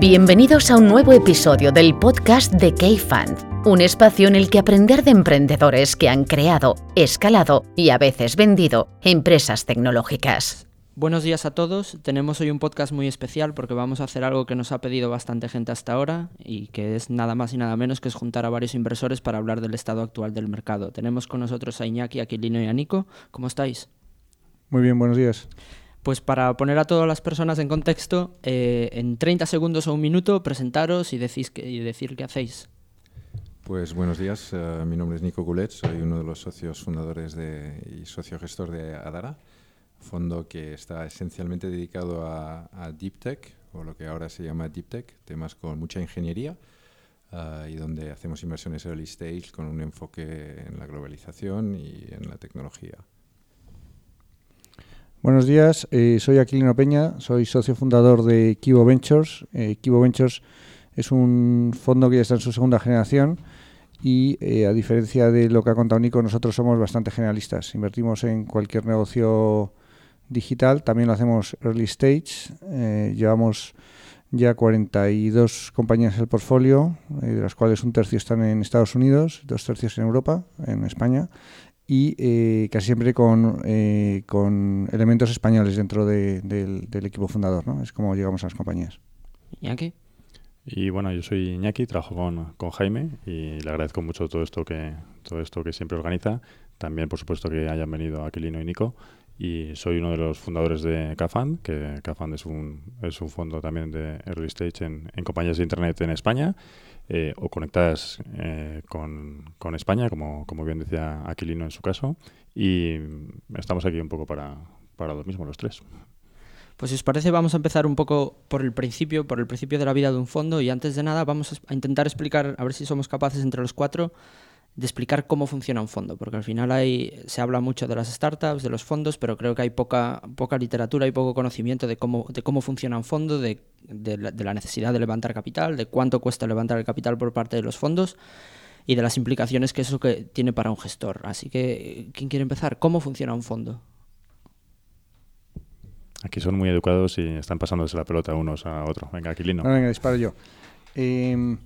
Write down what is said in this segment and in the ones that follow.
Bienvenidos a un nuevo episodio del podcast de K-Fund, un espacio en el que aprender de emprendedores que han creado, escalado y a veces vendido empresas tecnológicas. Buenos días a todos. Tenemos hoy un podcast muy especial porque vamos a hacer algo que nos ha pedido bastante gente hasta ahora y que es nada más y nada menos que es juntar a varios inversores para hablar del estado actual del mercado. Tenemos con nosotros a Iñaki, Aquilino y a Nico. ¿Cómo estáis? Muy bien, buenos días. Pues para poner a todas las personas en contexto, eh, en 30 segundos o un minuto, presentaros y, decís que, y decir qué hacéis. Pues buenos días, uh, mi nombre es Nico Gulet, soy uno de los socios fundadores de, y socio gestor de Adara, fondo que está esencialmente dedicado a, Deep Tech, o lo que ahora se llama Deep Tech, temas con mucha ingeniería, uh, y donde hacemos inversiones early stage con un enfoque en la globalización y en la tecnología. Buenos días, eh, soy Aquilino Peña, soy socio fundador de Kibo Ventures. Eh, Kibo Ventures es un fondo que ya está en su segunda generación y eh, a diferencia de lo que ha contado Nico, nosotros somos bastante generalistas. Invertimos en cualquier negocio digital, también lo hacemos early stage. Eh, llevamos ya 42 compañías en el portfolio, eh, de las cuales un tercio están en Estados Unidos, dos tercios en Europa, en España, y eh, casi siempre con, eh, con, elementos españoles dentro de, del, del, equipo fundador. ¿no? Es como llegamos a las compañías. Iñaki. Y bueno, yo soy Iñaki, trabajo con, con, Jaime y le agradezco mucho todo esto que todo esto que siempre organiza. También, por supuesto, que hayan venido Aquilino y Nico. Y soy uno de los fundadores de CAFAN, que CAFAN es un, es un fondo también de early stage en, en compañías de Internet en España eh, o conectadas eh, con, con, España, como, como bien decía Aquilino en su caso. Y estamos aquí un poco para, para lo mismo los tres. Pues si os parece vamos a empezar un poco por el principio, por el principio de la vida de un fondo y antes de nada vamos a intentar explicar, a ver si somos capaces entre los cuatro de explicar cómo funciona un fondo, porque al final hay, se habla mucho de las startups, de los fondos, pero creo que hay poca, poca literatura y poco conocimiento de cómo, de cómo funciona un fondo, de, de, la, de la necesidad de levantar capital, de cuánto cuesta levantar el capital por parte de los fondos y de las implicaciones que eso que tiene para un gestor. Así que, ¿quién quiere empezar? ¿Cómo funciona un fondo? Aquí son muy educados y están pasándose la pelota unos a otros. Venga, Aquilino. No, venga, disparo yo. Eh,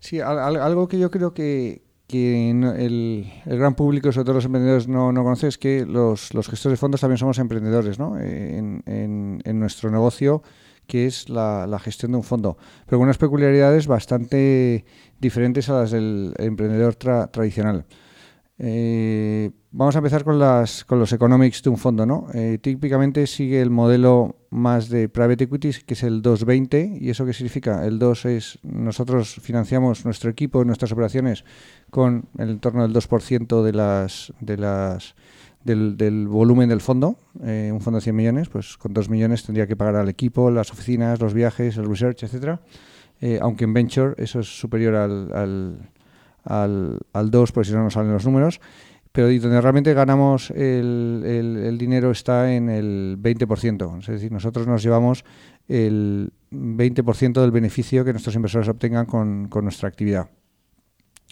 sí, algo que yo creo que, que el, el, gran público, sobre todo los emprendedores, no, no conoce es que los, los, gestores de fondos también somos emprendedores ¿no? en, en, nuestro negocio, que es la, la, gestión de un fondo, pero con unas peculiaridades bastante diferentes a las del emprendedor tra tradicional. Eh, vamos a empezar con, las, con los economics de un fondo. ¿no? Eh, típicamente sigue el modelo más de private equities, que es el 220. ¿Y eso qué significa? El 2 es, nosotros financiamos nuestro equipo, nuestras operaciones, con el entorno del 2% de las, de las, del, del, volumen del fondo. Eh, un fondo de 100 millones, pues con 2 millones tendría que pagar al equipo, las oficinas, los viajes, el research, etcétera. Eh, aunque en venture eso es superior al, al al, al 2, pues si no nos salen los números, pero donde realmente ganamos el, el, el, dinero está en el 20%, es decir, nosotros nos llevamos el 20% del beneficio que nuestros inversores obtengan con, con nuestra actividad.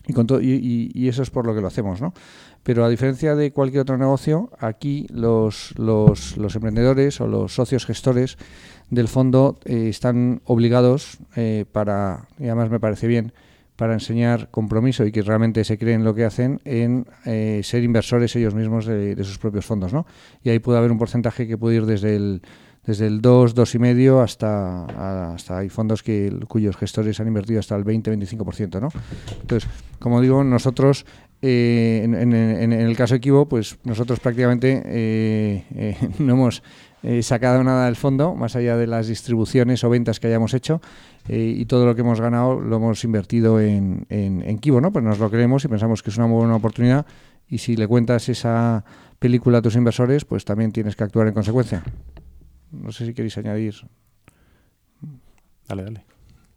Y, con y, y, y, eso es por lo que lo hacemos, ¿no? Pero a diferencia de cualquier otro negocio, aquí los, los, los emprendedores o los socios gestores del fondo eh, están obligados eh, para, y además me parece bien, para enseñar compromiso y que realmente se creen lo que hacen en eh, ser inversores ellos mismos de, sus propios fondos. ¿no? Y ahí puede haber un porcentaje que puede ir desde el, desde el 2, 2,5 hasta, hasta hay fondos que, cuyos gestores han invertido hasta el 20-25%. ¿no? Entonces, como digo, nosotros eh, en, en, el caso Equivo, pues nosotros prácticamente eh, eh, no hemos sacado nada del fondo, más allá de las distribuciones o ventas que hayamos hecho, eh, y todo lo que hemos ganado lo hemos invertido en, en, en Kibo, ¿no? Pues nos lo creemos y pensamos que es una muy buena oportunidad, y si le cuentas esa película a tus inversores, pues también tienes que actuar en consecuencia. No sé si queréis añadir. Dale, dale.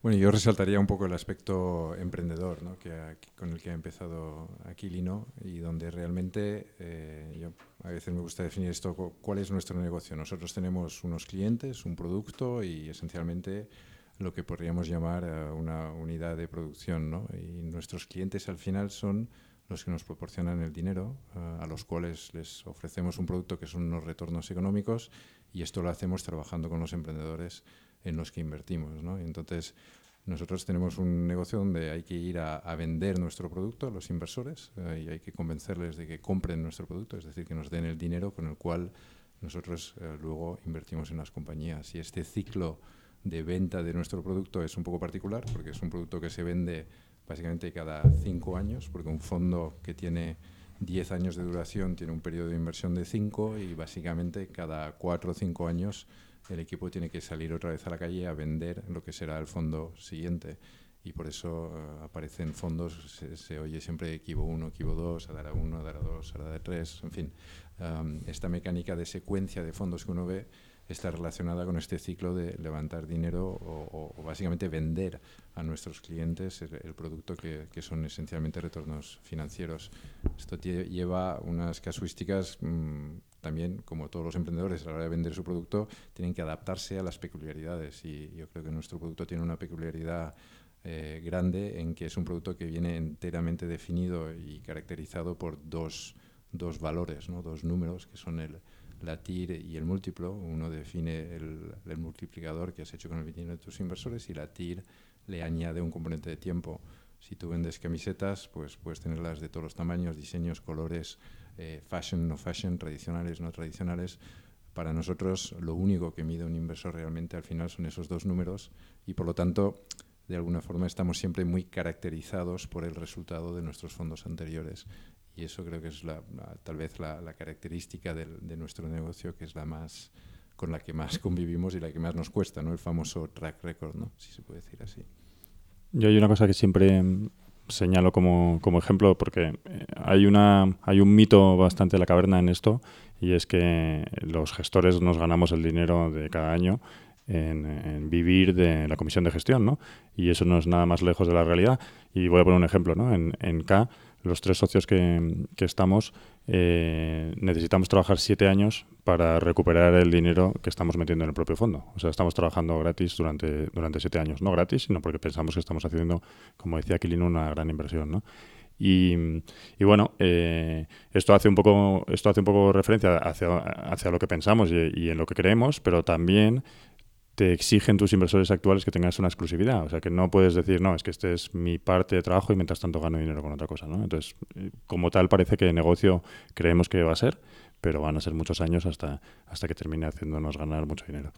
Bueno, yo resaltaría un poco el aspecto emprendedor ¿no? que ha, con el que ha empezado Aquilino y donde realmente eh, yo a veces me gusta definir esto, cuál es nuestro negocio. Nosotros tenemos unos clientes, un producto y esencialmente lo que podríamos llamar eh, una unidad de producción. ¿no? Y nuestros clientes al final son los que nos proporcionan el dinero, eh, a los cuales les ofrecemos un producto que son unos retornos económicos y esto lo hacemos trabajando con los emprendedores en los que invertimos. ¿no? entonces, nosotros tenemos un negocio donde hay que ir a, vender nuestro producto a los inversores eh, y hay que convencerles de que compren nuestro producto, es decir, que nos den el dinero con el cual nosotros luego invertimos en las compañías. Y este ciclo de venta de nuestro producto es un poco particular porque es un producto que se vende básicamente cada cinco años, porque un fondo que tiene 10 años de duración tiene un periodo de inversión de 5 y básicamente cada cuatro o cinco años el equipo tiene que salir otra vez a la calle a vender lo que será el fondo siguiente. Y por eso uh, aparecen fondos, se, oye siempre Equivo 1, Equivo 2, Adara 1, Adara 2, Adara 3, en fin. Esta mecánica de secuencia de fondos que uno ve está relacionada con este ciclo de levantar dinero o, básicamente vender a nuestros clientes el, producto que, son esencialmente retornos financieros. Esto lleva unas casuísticas mm, también, como todos los emprendedores a la hora de vender su producto, tienen que adaptarse a las peculiaridades y yo creo que nuestro producto tiene una peculiaridad eh, grande en que es un producto que viene enteramente definido y caracterizado por dos, dos valores, ¿no? dos números que son el la TIR y el múltiplo. Uno define el, multiplicador que has hecho con el dinero de tus inversores y la TIR le añade un componente de tiempo. Si tú vendes camisetas, pues puedes tenerlas de todos los tamaños, diseños, colores, eh, fashion, no fashion, tradicionales, no tradicionales. Para nosotros lo único que mide un inversor realmente al final son esos dos números y por lo tanto de alguna forma estamos siempre muy caracterizados por el resultado de nuestros fondos anteriores y eso creo que es tal vez la, característica de nuestro negocio que es la más con la que más convivimos y la que más nos cuesta, ¿no? El famoso track record, ¿no? Si se puede decir así. Yo hay una cosa que siempre señalo como, como ejemplo porque eh, hay una hay un mito bastante de la caverna en esto y es que los gestores nos ganamos el dinero de cada año en, vivir de la comisión de gestión, ¿no? Y eso no es nada más lejos de la realidad. Y voy a poner un ejemplo, ¿no? En, en K los tres socios que, estamos eh, necesitamos trabajar siete años para recuperar el dinero que estamos metiendo en el propio fondo. O sea, estamos trabajando gratis durante, durante siete años. No gratis, sino porque pensamos que estamos haciendo, como decía Aquilino, una gran inversión. ¿no? Y, bueno, eh, esto hace un poco, esto hace un poco referencia hacia, hacia lo que pensamos y, y, en lo que creemos, pero también te exigen tus inversores actuales que tengas una exclusividad. O sea, que no puedes decir, no, es que este es mi parte de trabajo y mientras tanto gano dinero con otra cosa. ¿no? Entonces, eh, como tal, parece que el negocio creemos que va a ser, pero van a ser muchos años hasta, hasta que termine haciéndonos ganar mucho dinero.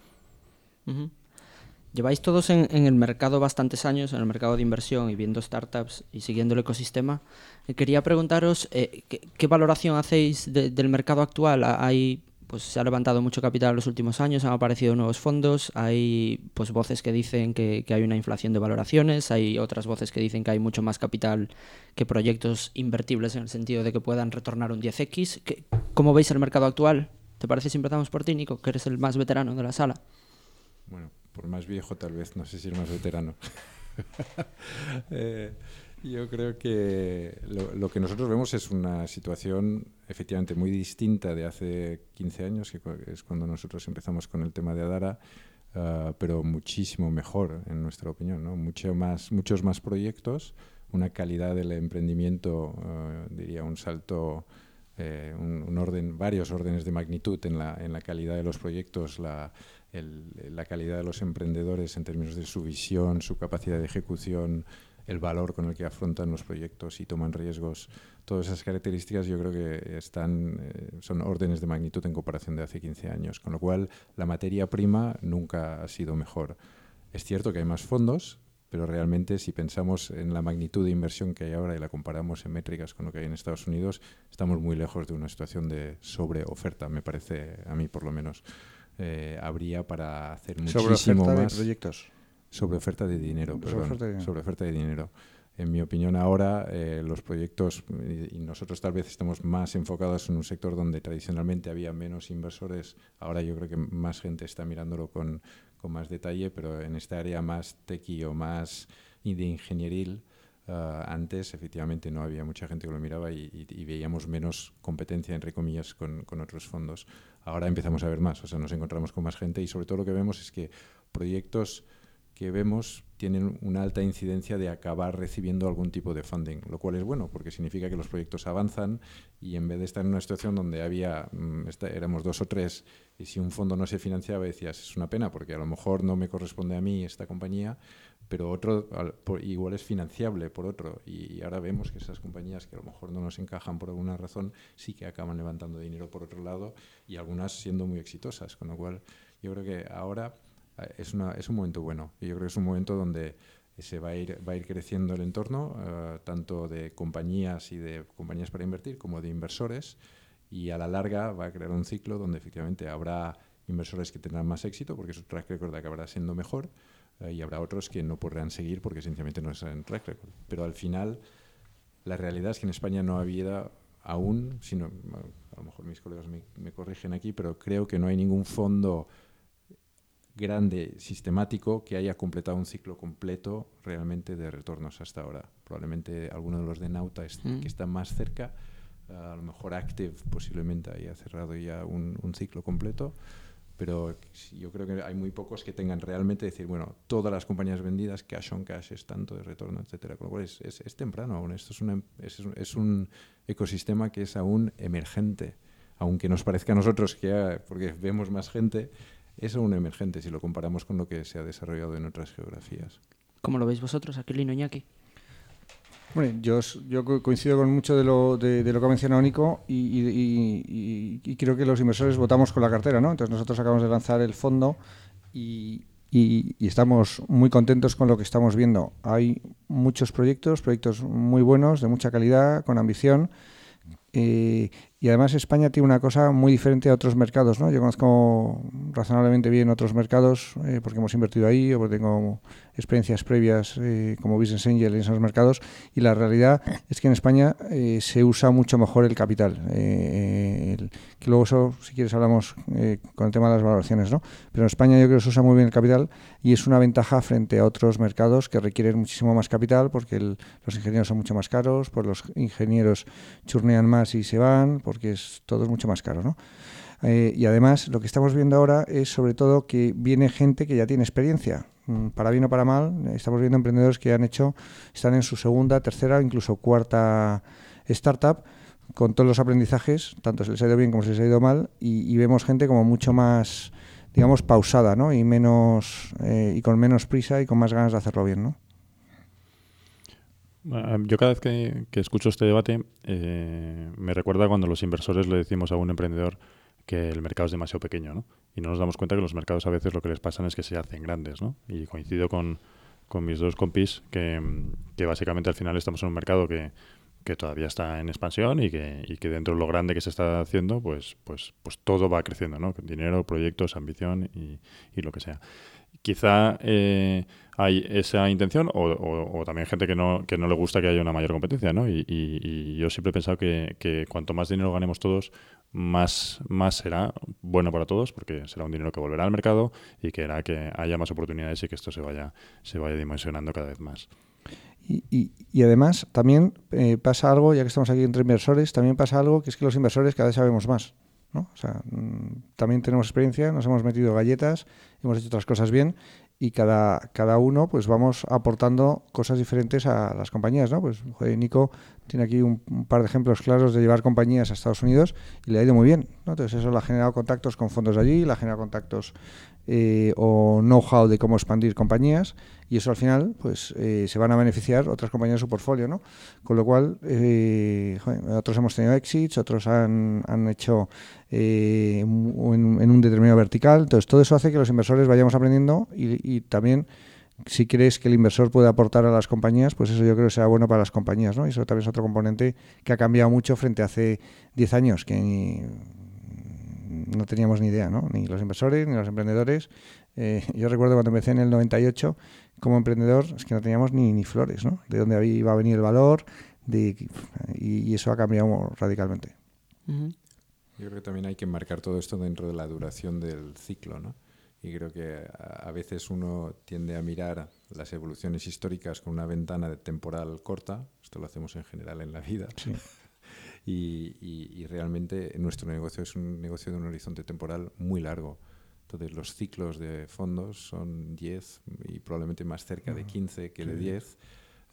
Lleváis todos en, el mercado bastantes años, en el mercado de inversión y viendo startups y siguiendo el ecosistema. Eh, quería preguntaros eh, ¿qué, valoración hacéis del mercado actual. ¿Hay pues se ha levantado mucho capital en los últimos años, han aparecido nuevos fondos, hay pues voces que dicen que, hay una inflación de valoraciones, hay otras voces que dicen que hay mucho más capital que proyectos invertibles en el sentido de que puedan retornar un 10x. ¿Cómo veis el mercado actual? ¿Te parece si empezamos por ti, Nico, que eres el más veterano de la sala? Bueno, por más viejo tal vez, no sé si el más veterano. eh, yo creo que lo, que nosotros vemos es una situación efectivamente muy distinta de hace 15 años, que es cuando nosotros empezamos con el tema de Adara, ah, pero muchísimo mejor en nuestra opinión, ¿no? Mucho más, muchos más proyectos, una calidad del emprendimiento, ah, diría un salto, eh, un, orden, varios órdenes de magnitud en la, en la calidad de los proyectos, la, la calidad de los emprendedores en términos de su visión, su capacidad de ejecución, el valor con el que afrontan los proyectos y toman riesgos. Todas esas características yo creo que están, eh, son órdenes de magnitud en comparación de hace 15 años, con lo cual la materia prima nunca ha sido mejor. Es cierto que hay más fondos, pero realmente si pensamos en la magnitud de inversión que hay ahora y la comparamos en métricas con lo que hay en Estados Unidos, estamos muy lejos de una situación de sobreoferta, me parece a mí por lo menos. Eh, habría para hacer muchísimo más. De proyectos? Sobre oferta de dinero, perdón. Sobre oferta de dinero. En mi opinión, ahora eh, los proyectos, y, nosotros tal vez estamos más enfocados en un sector donde tradicionalmente había menos inversores, ahora yo creo que más gente está mirándolo con, con más detalle, pero en esta área más tequi o más de ingenieril, ah, antes efectivamente no había mucha gente que lo miraba y, y, veíamos menos competencia, entre comillas, con, con, otros fondos. Ahora empezamos a ver más, o sea, nos encontramos con más gente y sobre todo lo que vemos es que proyectos que vemos tienen una alta incidencia de acabar recibiendo algún tipo de funding, lo cual es bueno porque significa que los proyectos avanzan y en vez de estar en una situación donde había mm, éramos dos o tres y si un fondo no se financiaba decías es una pena porque a lo mejor no me corresponde a mí esta compañía, pero otro igual es financiable por otro. Y ahora vemos que esas compañías que a lo mejor no nos encajan por alguna razón sí que acaban levantando dinero por otro lado y algunas siendo muy exitosas, con lo cual yo creo que ahora es, una, es un momento bueno. Y yo creo que es un momento donde se va a ir, va a ir creciendo el entorno, eh, tanto de compañías y de compañías para invertir como de inversores. Y a la larga va a crear un ciclo donde efectivamente habrá inversores que tendrán más éxito porque su track record acabará siendo mejor eh, y habrá otros que no podrán seguir porque sencillamente no es en track record. Pero al final, la realidad es que en España no había aún, sino, a lo mejor mis colegas me, me corrigen aquí, pero creo que no hay ningún fondo grande, sistemático, que haya completado un ciclo completo realmente de retornos hasta ahora. Probablemente alguno de los de Nauta mm. que está más cerca, a lo mejor Active posiblemente haya cerrado ya un, ciclo completo, pero yo creo que hay muy pocos que tengan realmente decir, bueno, todas las compañías vendidas, cash on cash es tanto de retorno, etcétera. Con lo cual es, es, temprano aún. Esto es, una, es, es, un ecosistema que es aún emergente. Aunque nos parezca a nosotros que, porque vemos más gente, es un emergente si lo comparamos con lo que se ha desarrollado en otras geografías. ¿Cómo lo veis vosotros, Aquilino Iñaki? Bueno, yo, yo coincido con mucho de lo, de, lo que ha mencionado Nico y, y, creo que los inversores votamos con la cartera, ¿no? Entonces nosotros acabamos de lanzar el fondo y, estamos muy contentos con lo que estamos viendo. Hay muchos proyectos, proyectos muy buenos, de mucha calidad, con ambición. Eh, y además España tiene una cosa muy diferente a otros mercados, ¿no? Yo conozco razonablemente bien otros mercados eh, porque hemos invertido ahí o porque tengo experiencias previas eh, como business angel en esos mercados y la realidad es que en España eh, se usa mucho mejor el capital. que luego eso, si quieres, hablamos con el tema de las valoraciones, ¿no? Pero en España yo creo que se usa muy bien el capital y es una ventaja frente a otros mercados que requieren muchísimo más capital porque los ingenieros son mucho más caros, pues los ingenieros churnean más y se van, porque es, todo es mucho más caro, ¿no? Eh, y además lo que estamos viendo ahora es sobre todo que viene gente que ya tiene experiencia. Mm, para bien o para mal, estamos viendo emprendedores que han hecho, están en su segunda, tercera, incluso cuarta startup con todos los aprendizajes, tanto se les ha ido bien como se les ha ido mal, y, vemos gente como mucho más, digamos, pausada, ¿no? Y menos eh, y con menos prisa y con más ganas de hacerlo bien, ¿no? Yo cada vez que, escucho este debate eh, me recuerda cuando los inversores le decimos a un emprendedor que el mercado es demasiado pequeño, ¿no? Y no nos damos cuenta que los mercados a veces lo que les pasa es que se hacen grandes, ¿no? Y coincido con, mis dos compis que, básicamente al final estamos en un mercado que, todavía está en expansión y que, y que dentro de lo grande que se está haciendo, pues, pues, pues todo va creciendo, ¿no? Dinero, proyectos, ambición y lo que sea quizá eh, hay esa intención o, también gente que no, que no le gusta que haya una mayor competencia, ¿no? Y, yo siempre he pensado que, cuanto más dinero ganemos todos, más, más será bueno para todos, porque será un dinero que volverá al mercado y que hará que haya más oportunidades y que esto se vaya, se vaya dimensionando cada vez más. Y, y, además también eh, pasa algo, ya que estamos aquí entre inversores, también pasa algo que es que los inversores cada vez sabemos más. ¿No? O sea, mm, también tenemos experiencia, nos hemos metido galletas, hemos hecho otras cosas bien y cada, cada uno pues vamos aportando cosas diferentes a las compañías, ¿no? Pues Nico tiene aquí un, par de ejemplos claros de llevar compañías a Estados Unidos y le ha ido muy bien, ¿no? Entonces eso le ha generado contactos con fondos de allí, le ha generado contactos eh, o know-how de cómo expandir compañías y eso al final pues eh, se van a beneficiar otras compañías de su portfolio, ¿no? Con lo cual eh, otros hemos tenido exits, otros han, han hecho en, un determinado vertical, entonces todo eso hace que los inversores vayamos aprendiendo y, también si crees que el inversor puede aportar a las compañías, pues eso yo creo que será bueno para las compañías, ¿no? Y eso también es otro componente que ha cambiado mucho frente a hace 10 años, que no teníamos ni idea, ¿no? Ni los inversores, ni los emprendedores. Eh, yo recuerdo cuando empecé en el 98 como emprendedor, es que no teníamos ni, ni flores, ¿no? De dónde iba a venir el valor, de, y, eso ha cambiado radicalmente. Yo creo que también hay que marcar todo esto dentro de la duración del ciclo, ¿no? Y creo que a, veces uno tiende a mirar las evoluciones históricas con una ventana de temporal corta, esto lo hacemos en general en la vida, y, y, realmente nuestro negocio es un negocio de un horizonte temporal muy largo. Entonces, los ciclos de fondos son 10 y probablemente más cerca de 15 que de 10.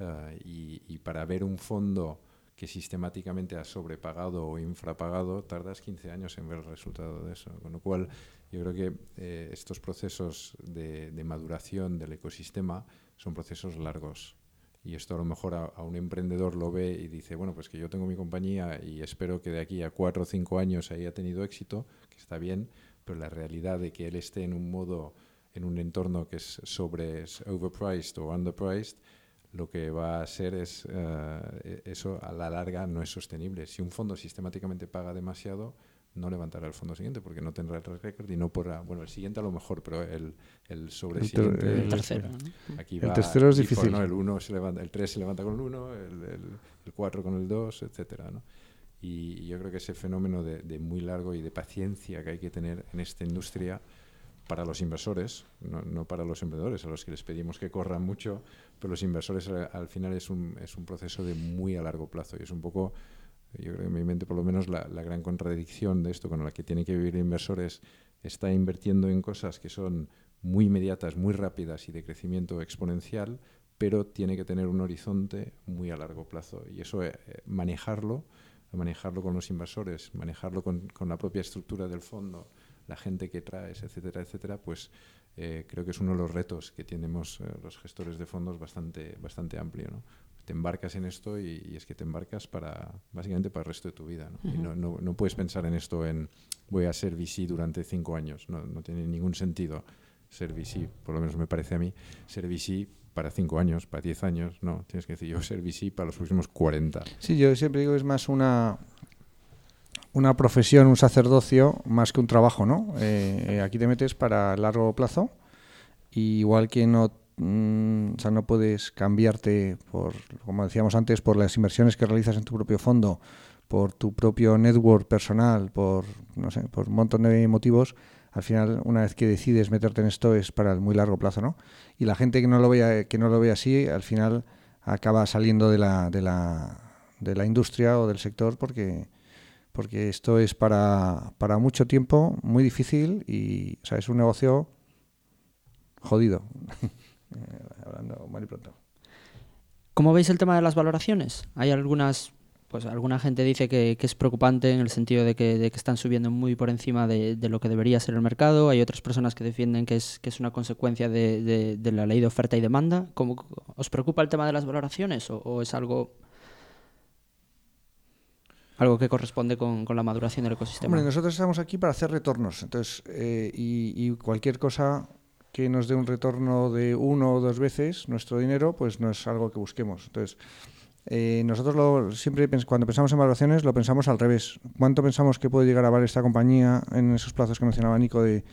Eh, y, y, para ver un fondo que sistemáticamente ha sobrepagado o infrapagado, tardas 15 años en ver el resultado de eso. Con lo cual, yo creo que eh, estos procesos de, de, maduración del ecosistema son procesos largos. Y esto a lo mejor a, a, un emprendedor lo ve y dice, bueno, pues que yo tengo mi compañía y espero que de aquí a cuatro o cinco años haya tenido éxito, que está bien, pero la realidad de que él esté en un modo, en un entorno que es sobre es overpriced o underpriced, lo que va a ser es uh, eso a la larga no es sostenible. Si un fondo sistemáticamente paga demasiado, no levantará el fondo siguiente porque no tendrá el track record y no podrá. Bueno, el siguiente a lo mejor, pero el, el sobre el, el, tercero. Aquí el va, tercero es difícil. Por, ¿no? El, uno se levanta, el 3 se levanta con el 1, el, el, el 4 con el 2, etcétera, ¿no? Y yo creo que ese fenómeno de, de, muy largo y de paciencia que hay que tener en esta industria para los inversores, no, para los emprendedores, a los que les pedimos que corran mucho, pero los inversores al, al final es un, es un proceso de muy a largo plazo y es un poco, yo creo que en mi mente por lo menos la, la gran contradicción de esto con la que tiene que vivir el inversor es está invirtiendo en cosas que son muy inmediatas, muy rápidas y de crecimiento exponencial, pero tiene que tener un horizonte muy a largo plazo y eso eh, manejarlo, manejarlo con los inversores, manejarlo con, con la propia estructura del fondo, la gente que traes, etcétera, etcétera, pues eh, creo que es uno de los retos que tenemos eh, los gestores de fondos bastante, bastante amplio. ¿no? Te embarcas en esto y, y, es que te embarcas para básicamente para el resto de tu vida. ¿no? Uh -huh. y no, no, no, puedes pensar en esto en voy a ser VC durante cinco años. No, no tiene ningún sentido ser VC, por lo menos me parece a mí, ser VC para cinco años, para diez años, no, tienes que decir yo ser VC para los próximos 40. Sí, yo siempre digo es más una una profesión, un sacerdocio, más que un trabajo, ¿no? Eh, aquí te metes para largo plazo, igual que no, mmm, o sea, no puedes cambiarte, por, como decíamos antes, por las inversiones que realizas en tu propio fondo, por tu propio network personal, por, no sé, por un montón de motivos, al final, una vez que decides meterte en esto, es para el muy largo plazo, ¿no? Y la gente que no lo vea, que no lo ve así, al final acaba saliendo de la, de la, de la industria o del sector porque porque esto es para, para mucho tiempo, muy difícil y o sea, es un negocio jodido. Hablando mal y pronto. ¿Cómo veis el tema de las valoraciones? Hay algunas, pues alguna gente dice que, es preocupante en el sentido de que, están subiendo muy por encima de, lo que debería ser el mercado. Hay otras personas que defienden que es, que es una consecuencia de, la ley de oferta y demanda. ¿Cómo, ¿Os preocupa el tema de las valoraciones o, es algo algo que corresponde con, con, la maduración del ecosistema. Hombre, nosotros estamos aquí para hacer retornos, entonces eh, y, y, cualquier cosa que nos dé un retorno de uno o dos veces nuestro dinero, pues no es algo que busquemos. Entonces, eh, nosotros lo, siempre cuando pensamos en valoraciones lo pensamos al revés. ¿Cuánto pensamos que puede llegar a valer esta compañía en esos plazos que mencionaba Nico de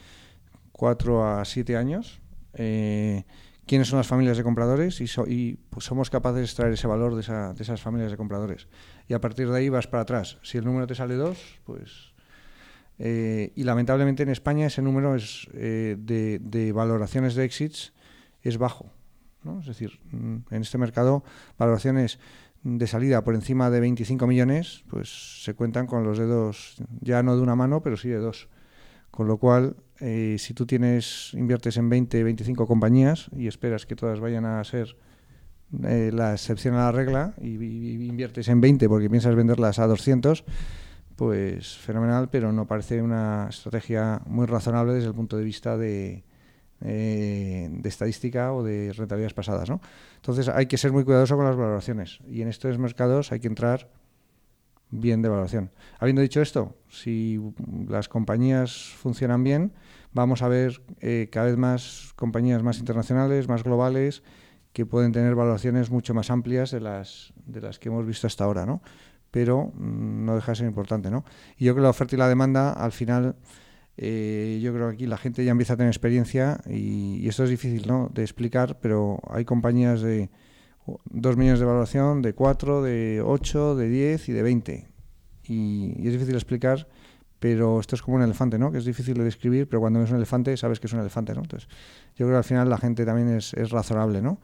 4 a 7 años? Eh, quiénes son las familias de compradores y, so, pues somos capaces de extraer ese valor de, esa, de, esas familias de compradores. Y a partir de ahí vas para atrás. Si el número te sale 2, pues... Eh, y lamentablemente en España ese número es, eh, de, valoraciones de exits es bajo. Es decir, mm, en este mercado valoraciones de salida por encima de 25 millones pues se cuentan con los dedos ya no de una mano, pero sí de dos. Con lo cual, eh, si tú tienes inviertes en 20, 25 compañías y esperas que todas vayan a ser eh, la excepción a la regla y, y, inviertes en 20 porque piensas venderlas a 200, pues fenomenal, pero no parece una estrategia muy razonable desde el punto de vista de, eh, de estadística o de rentabilidades pasadas. ¿no? Entonces hay que ser muy cuidadoso con las valoraciones y en estos mercados hay que entrar bien de evaluación. Habiendo dicho esto, si las compañías funcionan bien, vamos a ver eh, cada vez más compañías más internacionales, más globales, que pueden tener valoraciones mucho más amplias de las, de las que hemos visto hasta ahora, ¿no? Pero mmm, no deja de ser importante, ¿no? Y yo creo que la oferta y la demanda, al final, eh, yo creo que aquí la gente ya empieza a tener experiencia y, y esto es difícil, ¿no? De explicar, pero hay compañías de 2 millones de valoración, de 4, de 8, de 10 y de 20. Y, y, es difícil explicar, pero esto es como un elefante, ¿no? Que es difícil de describir, pero cuando ves un elefante sabes que es un elefante, ¿no? Entonces, yo creo que al final la gente también es, es razonable, ¿no?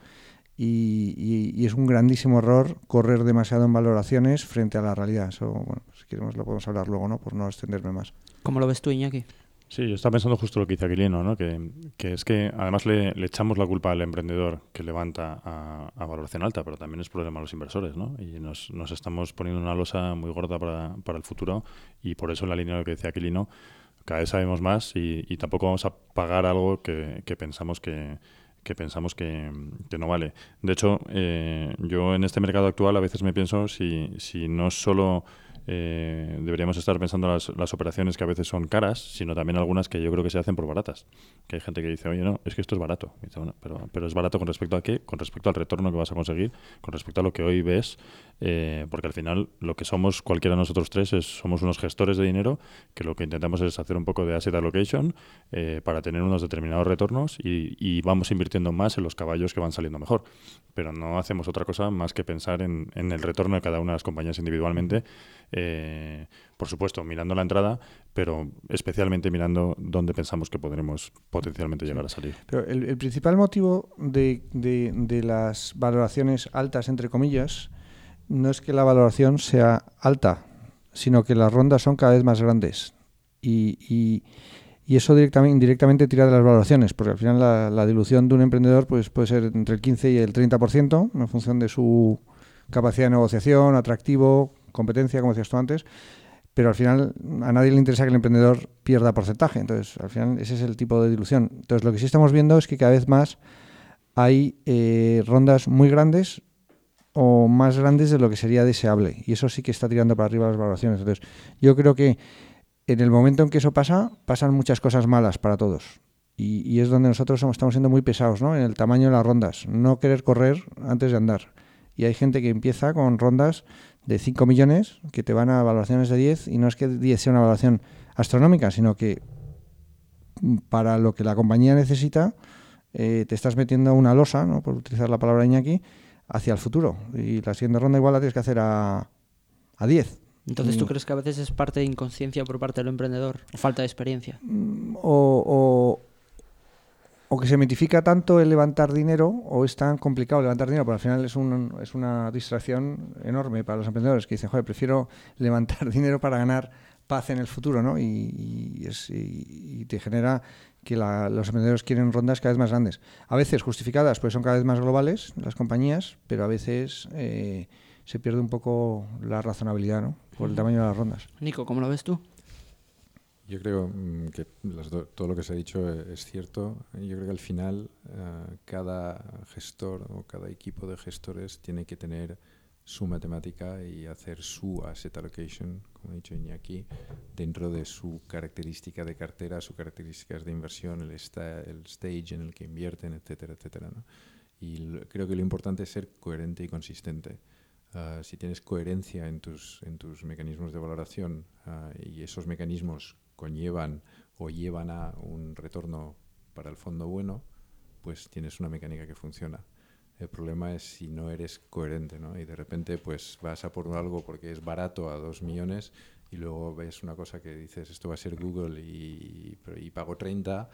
Y, y, y, es un grandísimo error correr demasiado en valoraciones frente a la realidad. Eso, bueno, si queremos lo podemos hablar luego, ¿no? Por no extenderme más. ¿Cómo lo ves tú, Iñaki? Sí, yo estaba pensando justo lo que dice Aquilino, ¿no? que, es que además le, echamos la culpa al emprendedor que levanta a, a, valoración alta, pero también es problema de los inversores. ¿no? Y nos, nos estamos poniendo una losa muy gorda para, el futuro y por eso en la línea de lo que decía Aquilino, cada vez sabemos más y, tampoco vamos a pagar algo que, pensamos que, pensamos que, que, no vale. De hecho, eh, yo en este mercado actual a veces me pienso si, si no solo eh, deberíamos estar pensando las, las, operaciones que a veces son caras, sino también algunas que yo creo que se hacen por baratas. Que hay gente que dice, oye, no, es que esto es barato. Pero es barato con respecto a qué? Con respecto al retorno que vas a conseguir, con respecto a lo que hoy ves, eh, porque al final lo que somos cualquiera de nosotros tres es somos unos gestores de dinero que lo que intentamos es hacer un poco de asset allocation eh, para tener unos determinados retornos y, y, vamos invirtiendo más en los caballos que van saliendo mejor. Pero no hacemos otra cosa más que pensar en, en el retorno de cada una de las compañías individualmente eh, por supuesto, mirando la entrada, pero especialmente mirando dónde pensamos que podremos potencialmente llegar a salir. Pero el, el principal motivo de, de, de, las valoraciones altas, entre comillas, no es que la valoración sea alta, sino que las rondas son cada vez más grandes. Y, y, eso directamente, indirectamente tira de las valoraciones, porque al final la, la, dilución de un emprendedor pues, puede ser entre el 15 y el 30%, en función de su capacidad de negociación, atractivo, competencia, como decías tú antes, pero al final a nadie le interesa que el emprendedor pierda porcentaje. Entonces, al final ese es el tipo de dilución. Entonces, lo que sí estamos viendo es que cada vez más hay eh, rondas muy grandes o más grandes de lo que sería deseable. Y eso sí que está tirando para arriba las valoraciones. Entonces, yo creo que en el momento en que eso pasa, pasan muchas cosas malas para todos. Y, es donde nosotros estamos siendo muy pesados, ¿no? En el tamaño de las rondas. No querer correr antes de andar. Y hay gente que empieza con rondas de 5 millones que te van a valoraciones de 10 y no es que 10 sea una valoración astronómica, sino que para lo que la compañía necesita eh, te estás metiendo una losa, ¿no? por utilizar la palabra Iñaki, hacia el futuro. Y la siguiente ronda igual la tienes que hacer a, a 10. Entonces, ¿tú crees que a veces es parte de inconsciencia por parte del emprendedor? ¿O falta de experiencia? O, o, o que se mitifica tanto el levantar dinero o es tan complicado levantar dinero, porque al final es, un, es una distracción enorme para los emprendedores que dicen, joder, prefiero levantar dinero para ganar paz en el futuro, ¿no? Y, y, es, y, y te genera que la, los emprendedores quieren rondas cada vez más grandes. A veces justificadas, pues son cada vez más globales las compañías, pero a veces eh, se pierde un poco la razonabilidad, ¿no? Por el tamaño de las rondas. Nico, ¿cómo lo ves tú? Yo creo mm, que todo lo que se ha dicho es cierto. Yo creo que al final uh, cada gestor o cada equipo de gestores tiene que tener su matemática y hacer su asset allocation, como ha dicho Iñaki, dentro de su característica de cartera, sus características de inversión, el, esta, el stage en el que invierten, etcétera, etcétera. ¿no? Y creo que lo importante es ser coherente y consistente. Uh, si tienes coherencia en tus, en tus mecanismos de valoración uh, y esos mecanismos conllevan o llevan a un retorno para el fondo bueno, pues tienes una mecánica que funciona. El problema es si no eres coherente, ¿no? Y de repente pues vas a por algo porque es barato a dos millones y luego ves una cosa que dices esto va a ser Google y, y, pago 30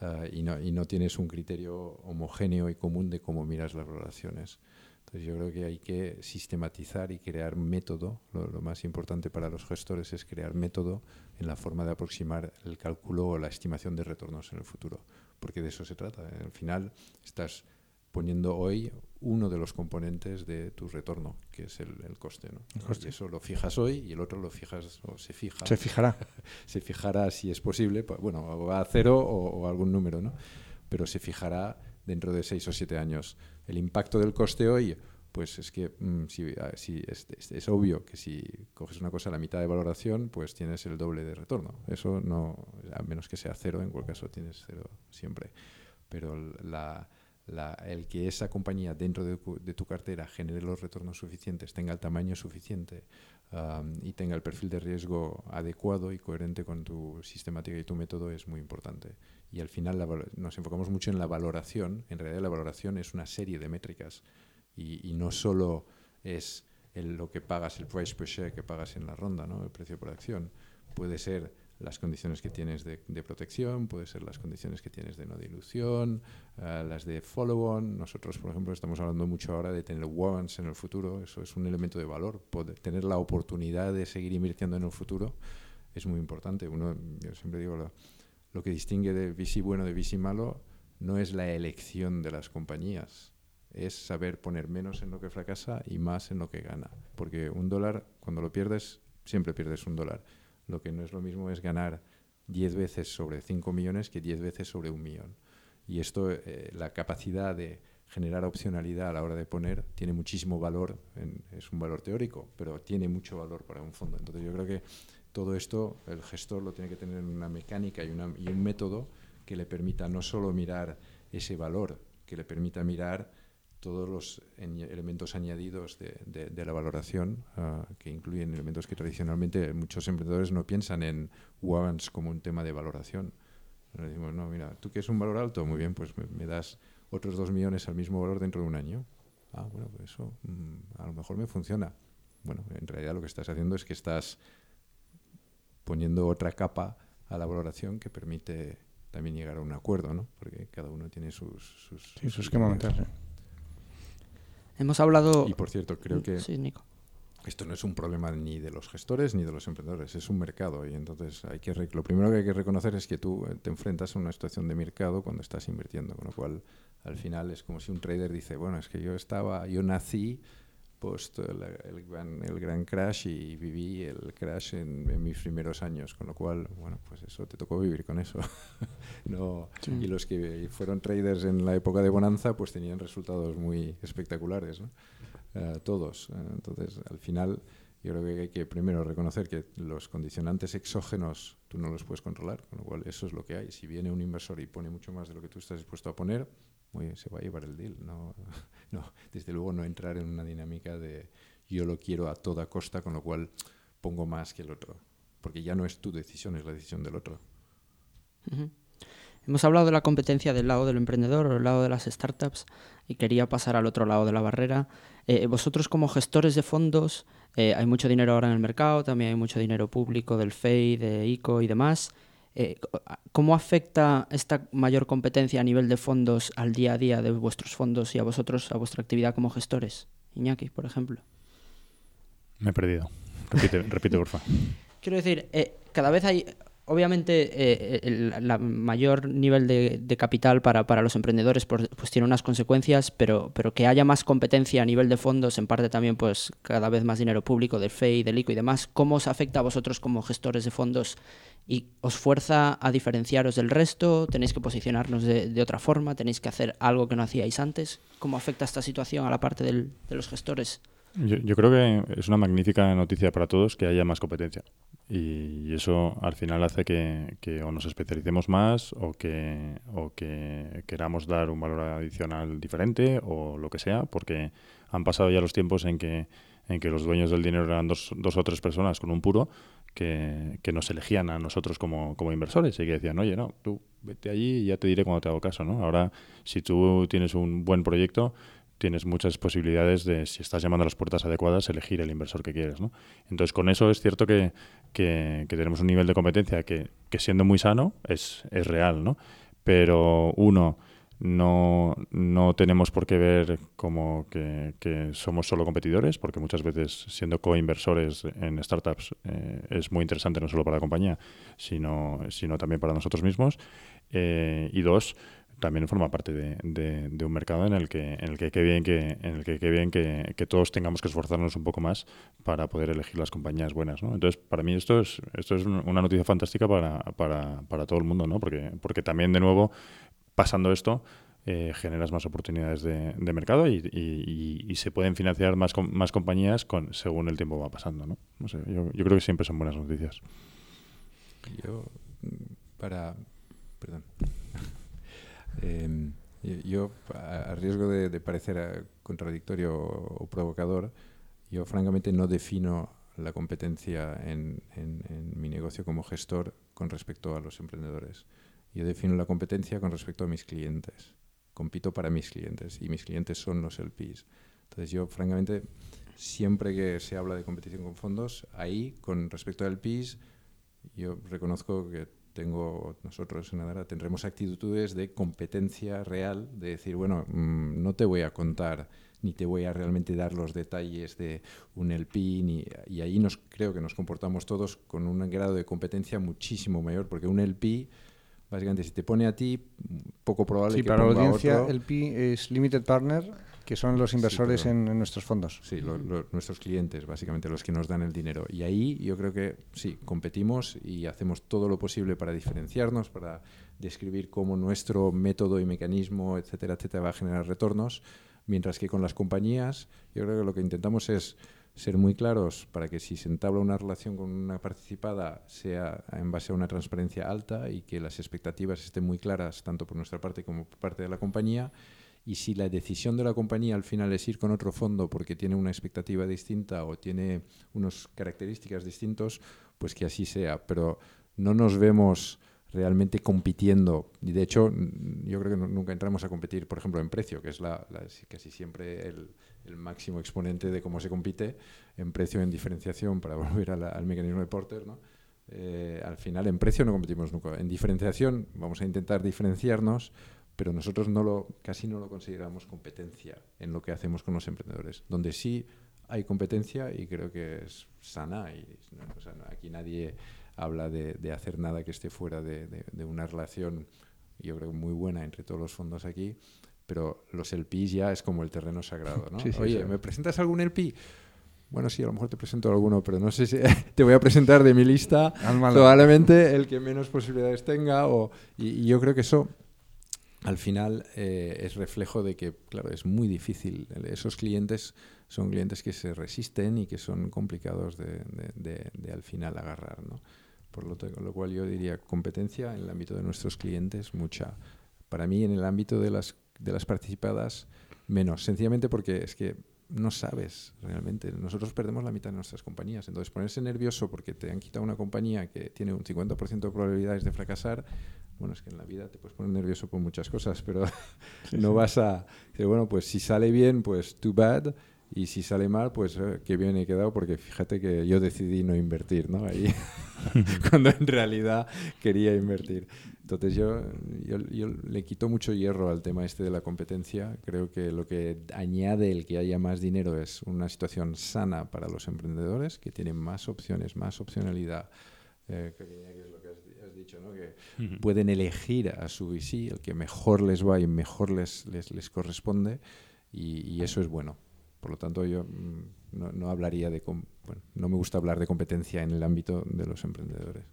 uh, y, no, y no tienes un criterio homogéneo y común de cómo miras las valoraciones. Entonces yo creo que hay que sistematizar y crear método. Lo, lo, más importante para los gestores es crear método en la forma de aproximar el cálculo o la estimación de retornos en el futuro, porque de eso se trata. Al final estás poniendo hoy uno de los componentes de tu retorno, que es el, el coste. ¿no? El coste. Y eso lo fijas hoy y el otro lo fijas o se fija. Se fijará. se fijará si es posible, bueno, va a cero o, o algún número, ¿no? Pero se fijará dentro de seis o siete años. El impacto del coste hoy, pues es que mmm, si, si es, es, es, obvio que si coges una cosa a la mitad de valoración, pues tienes el doble de retorno. Eso no, a menos que sea cero, en cualquier caso tienes cero siempre. Pero la, la, el que esa compañía dentro de, de, tu cartera genere los retornos suficientes, tenga el tamaño suficiente um, y tenga el perfil de riesgo adecuado y coherente con tu sistemática y tu método es muy importante y al final la, nos enfocamos mucho en la valoración. En realidad la valoración es una serie de métricas y, y no solo es el, lo que pagas, el price per share que pagas en la ronda, ¿no? el precio por acción. Puede ser las condiciones que tienes de, protección, puede ser las condiciones que tienes de no dilución, uh, las de follow-on. Nosotros, por ejemplo, estamos hablando mucho ahora de tener warrants en el futuro. Eso es un elemento de valor. Tener la oportunidad de seguir invirtiendo en el futuro es muy importante. Uno, yo siempre digo, lo que distingue de VC bueno de VC malo no es la elección de las compañías, es saber poner menos en lo que fracasa y más en lo que gana. Porque un dólar, cuando lo pierdes, siempre pierdes un dólar. Lo que no es lo mismo es ganar 10 veces sobre 5 millones que 10 veces sobre un millón. Y esto, eh, la capacidad de generar opcionalidad a la hora de poner, tiene muchísimo valor, es un valor teórico, pero tiene mucho valor para un fondo. Entonces yo creo que todo esto el gestor lo tiene que tener en una mecánica y un método que le permita no solo mirar ese valor, que le permita mirar todos los elementos añadidos de, de, la valoración, ah, que incluyen elementos que tradicionalmente muchos emprendedores no piensan en warrants como un tema de valoración. Decimos, no, mira, tú que es un valor alto, muy bien, pues me, das otros dos millones al mismo valor dentro de un año. Ah, bueno, pues eso mm, a lo mejor me funciona. Bueno, en realidad lo que estás haciendo es que estás poniendo otra capa a la valoración que permite también llegar a un acuerdo, ¿no? Porque cada uno tiene sus... sus, sí, sus esquema mental. Hemos hablado... Y por cierto, creo que... Sí, Nico. Esto no es un problema ni de los gestores ni de los emprendedores, es un mercado y entonces hay que lo primero que hay que reconocer es que tú eh, te enfrentas a una situación de mercado cuando estás invirtiendo, con lo cual al final es como si un trader dice, bueno, es que yo estaba, yo nací post el, gran, el, gran, crash y viví el crash en, mis primeros años, con lo cual, bueno, pues eso, te tocó vivir con eso. no, Y los que fueron traders en la época de bonanza, pues tenían resultados muy espectaculares, ¿no? Eh, todos. entonces, al final, yo creo que hay que primero reconocer que los condicionantes exógenos tú no los puedes controlar, con lo cual eso es lo que hay. Si viene un inversor y pone mucho más de lo que tú estás dispuesto a poner, muy, se va a llevar el deal. No, no, desde luego no entrar en una dinámica de yo lo quiero a toda costa, con lo cual pongo más que el otro. Porque ya no es tu decisión, es la decisión del otro. Hemos hablado de la competencia del lado del emprendedor o del lado de las startups y quería pasar al otro lado de la barrera. Eh, vosotros como gestores de fondos, eh, hay mucho dinero ahora en el mercado, también hay mucho dinero público del FEI, de ICO y demás. Eh, ¿Cómo afecta esta mayor competencia a nivel de fondos al día a día de vuestros fondos y a vosotros, a vuestra actividad como gestores? Iñaki, por ejemplo. Me he perdido. Repite, repite porfa. Quiero decir, eh, cada vez hay obviamente eh, el mayor nivel de, capital para, para, los emprendedores pues, tiene unas consecuencias, pero, pero que haya más competencia a nivel de fondos, en parte también pues cada vez más dinero público del FEI, del ICO y demás, ¿cómo os afecta a vosotros como gestores de fondos y os fuerza a diferenciaros del resto? ¿Tenéis que posicionarnos de, de otra forma? ¿Tenéis que hacer algo que no hacíais antes? ¿Cómo afecta esta situación a la parte del, de los gestores? Yo, creo que es una magnífica noticia para todos que haya más competencia. Y, eso al final hace que, o nos especialicemos más o que, o que queramos dar un valor adicional diferente o lo que sea, porque han pasado ya los tiempos en que, en que los dueños del dinero eran dos, dos o tres personas con un puro que, que nos elegían a nosotros como, como, inversores y que decían, oye, no, tú vete allí y ya te diré cuando te hago caso. ¿no? Ahora, si tú tienes un buen proyecto, tienes muchas posibilidades de, si estás llamando a las puertas adecuadas, elegir el inversor que quieres. ¿no? Entonces, con eso es cierto que, que, tenemos un nivel de competencia que, que siendo muy sano, es, es real. ¿no? Pero uno, no, no tenemos por qué ver como que, que, somos solo competidores, porque muchas veces siendo co-inversores en startups eh, es muy interesante no solo para la compañía, sino, sino también para nosotros mismos. Eh, y dos, también forma parte de, un mercado en el que en el que quede bien que en el que quede bien que, que, todos tengamos que esforzarnos un poco más para poder elegir las compañías buenas ¿no? entonces para mí esto es esto es una noticia fantástica para, para, para todo el mundo ¿no? porque porque también de nuevo pasando esto eh, generas más oportunidades de, de mercado y, y, se pueden financiar más, más compañías con, según el tiempo va pasando. ¿no? yo, yo creo que siempre son buenas noticias. Yo, para. Perdón. Em, yo, a, riesgo de, parecer contradictorio o, provocador, yo francamente no defino la competencia en, mi negocio como gestor con respecto a los emprendedores. Yo defino la competencia con respecto a mis clientes. Compito para mis clientes y mis clientes son los LPs. Entonces yo, francamente, siempre que se habla de competición con fondos, ahí, con respecto a LPs, yo reconozco que tengo nosotros en Adara tendremos actitudes de competencia real, de decir, bueno, mm, no te voy a contar ni te voy a realmente dar los detalles de un LP, ni, y ahí nos, creo que nos comportamos todos con un grado de competencia muchísimo mayor, porque un LP básicamente si te pone a ti, poco probable sí, que para la audiencia otro. el PI es Limited Partner, que son los inversores en, en nuestros fondos. Sí, lo- lo- nuestros clientes, básicamente los que nos dan el dinero. Y ahí yo creo que sí, competimos y hacemos todo lo posible para diferenciarnos, para describir cómo nuestro método y mecanismo, etcétera, etcétera, va a generar retornos. Mientras que con las compañías, yo creo que lo que intentamos es ser muy claros para que si se entabla una relación con una participada sea en base a una transparencia alta y que las expectativas estén muy claras tanto por nuestra parte como por parte de la compañía y si la decisión de la compañía al final es ir con otro fondo porque tiene una expectativa distinta o tiene unas características distintos, pues que así sea. Pero no nos vemos realmente compitiendo. Y de hecho, yo creo que nu- nunca entramos a competir, por ejemplo, en precio, que es la, la- casi siempre el, el máximo exponente de cómo se compite, en precio, en diferenciación, para volver la- al mecanismo de Porter, ¿no? Eh, al final en precio no competimos nunca. En diferenciación vamos a intentar diferenciarnos, pero nosotros no lo, casi no lo consideramos competencia en lo que hacemos con los emprendedores. Donde sí hay competencia y creo que es sana y o sea, aquí nadie habla de, de hacer nada que esté fuera de, de- de una relación, yo creo, muy buena entre todos los fondos aquí, pero los LPs ya es como el terreno sagrado, ¿no? Sí, sí, Oye, sí. ¿me presentas algún LP? Bueno, sí, a lo mejor te presento alguno, pero no sé si te voy a presentar de mi lista probablemente el que menos posibilidades tenga. O, y, y yo creo que eso al final eh, es reflejo de que, claro, es muy difícil. Esos clientes son clientes que se resisten y que son complicados de, de- al final agarrar, ¿no? Por lo, lo cual yo diría competencia en el ámbito de nuestros clientes, mucha. Para mí, en el ámbito de las, de las participadas, menos. Sencillamente porque es que no sabes realmente. Nosotros perdemos la mitad de nuestras compañías. Entonces, ponerse nervioso porque te han quitado una compañía que tiene un 50% de probabilidades de fracasar, bueno, es que en la vida te puedes poner nervioso por muchas cosas, pero no vas a decir, bueno, pues si sale bien, pues too bad. Y si sale mal, pues eh, qué bien he quedado, porque fíjate que yo decidí no invertir, ¿no? Ahí, cuando en realidad quería invertir. Entonces yo, yo, yo le quito mucho hierro al tema este de la competencia. Creo que lo que añade el que haya más dinero es una situación sana para los emprendedores, que tienen más opciones, más opcionalidad. Eh, que es lo que has, dicho, ¿no? Que pueden elegir a su VC, el que mejor les va y mejor les, les, les corresponde, y, y eso es bueno. Por lo tanto, yo mm, no, hablaría de... Bueno, no me gusta hablar de competencia en el ámbito de los emprendedores.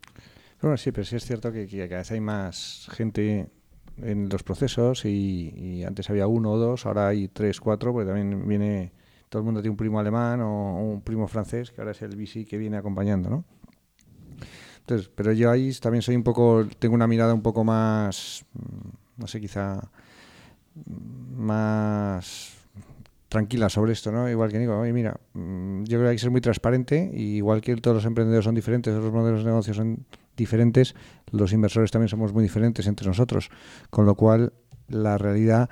Bueno, sí, pero sí es cierto que, que cada vez hay más gente en los procesos y, antes había uno o dos, ahora hay tres, cuatro, porque también viene, todo el mundo tiene un primo alemán o un primo francés, que ahora es el VC que viene acompañando, ¿no? Entonces, pero yo ahí también soy un poco, tengo una mirada un poco más, mm, no sé, quizá mm, más tranquila sobre esto, ¿no? Igual que digo, oye, mira, mm, yo creo que hay que ser muy transparente, y igual que todos los emprendedores son diferentes, los modelos de negocio son diferentes, los inversores también somos muy diferentes entre nosotros, con lo cual la realidad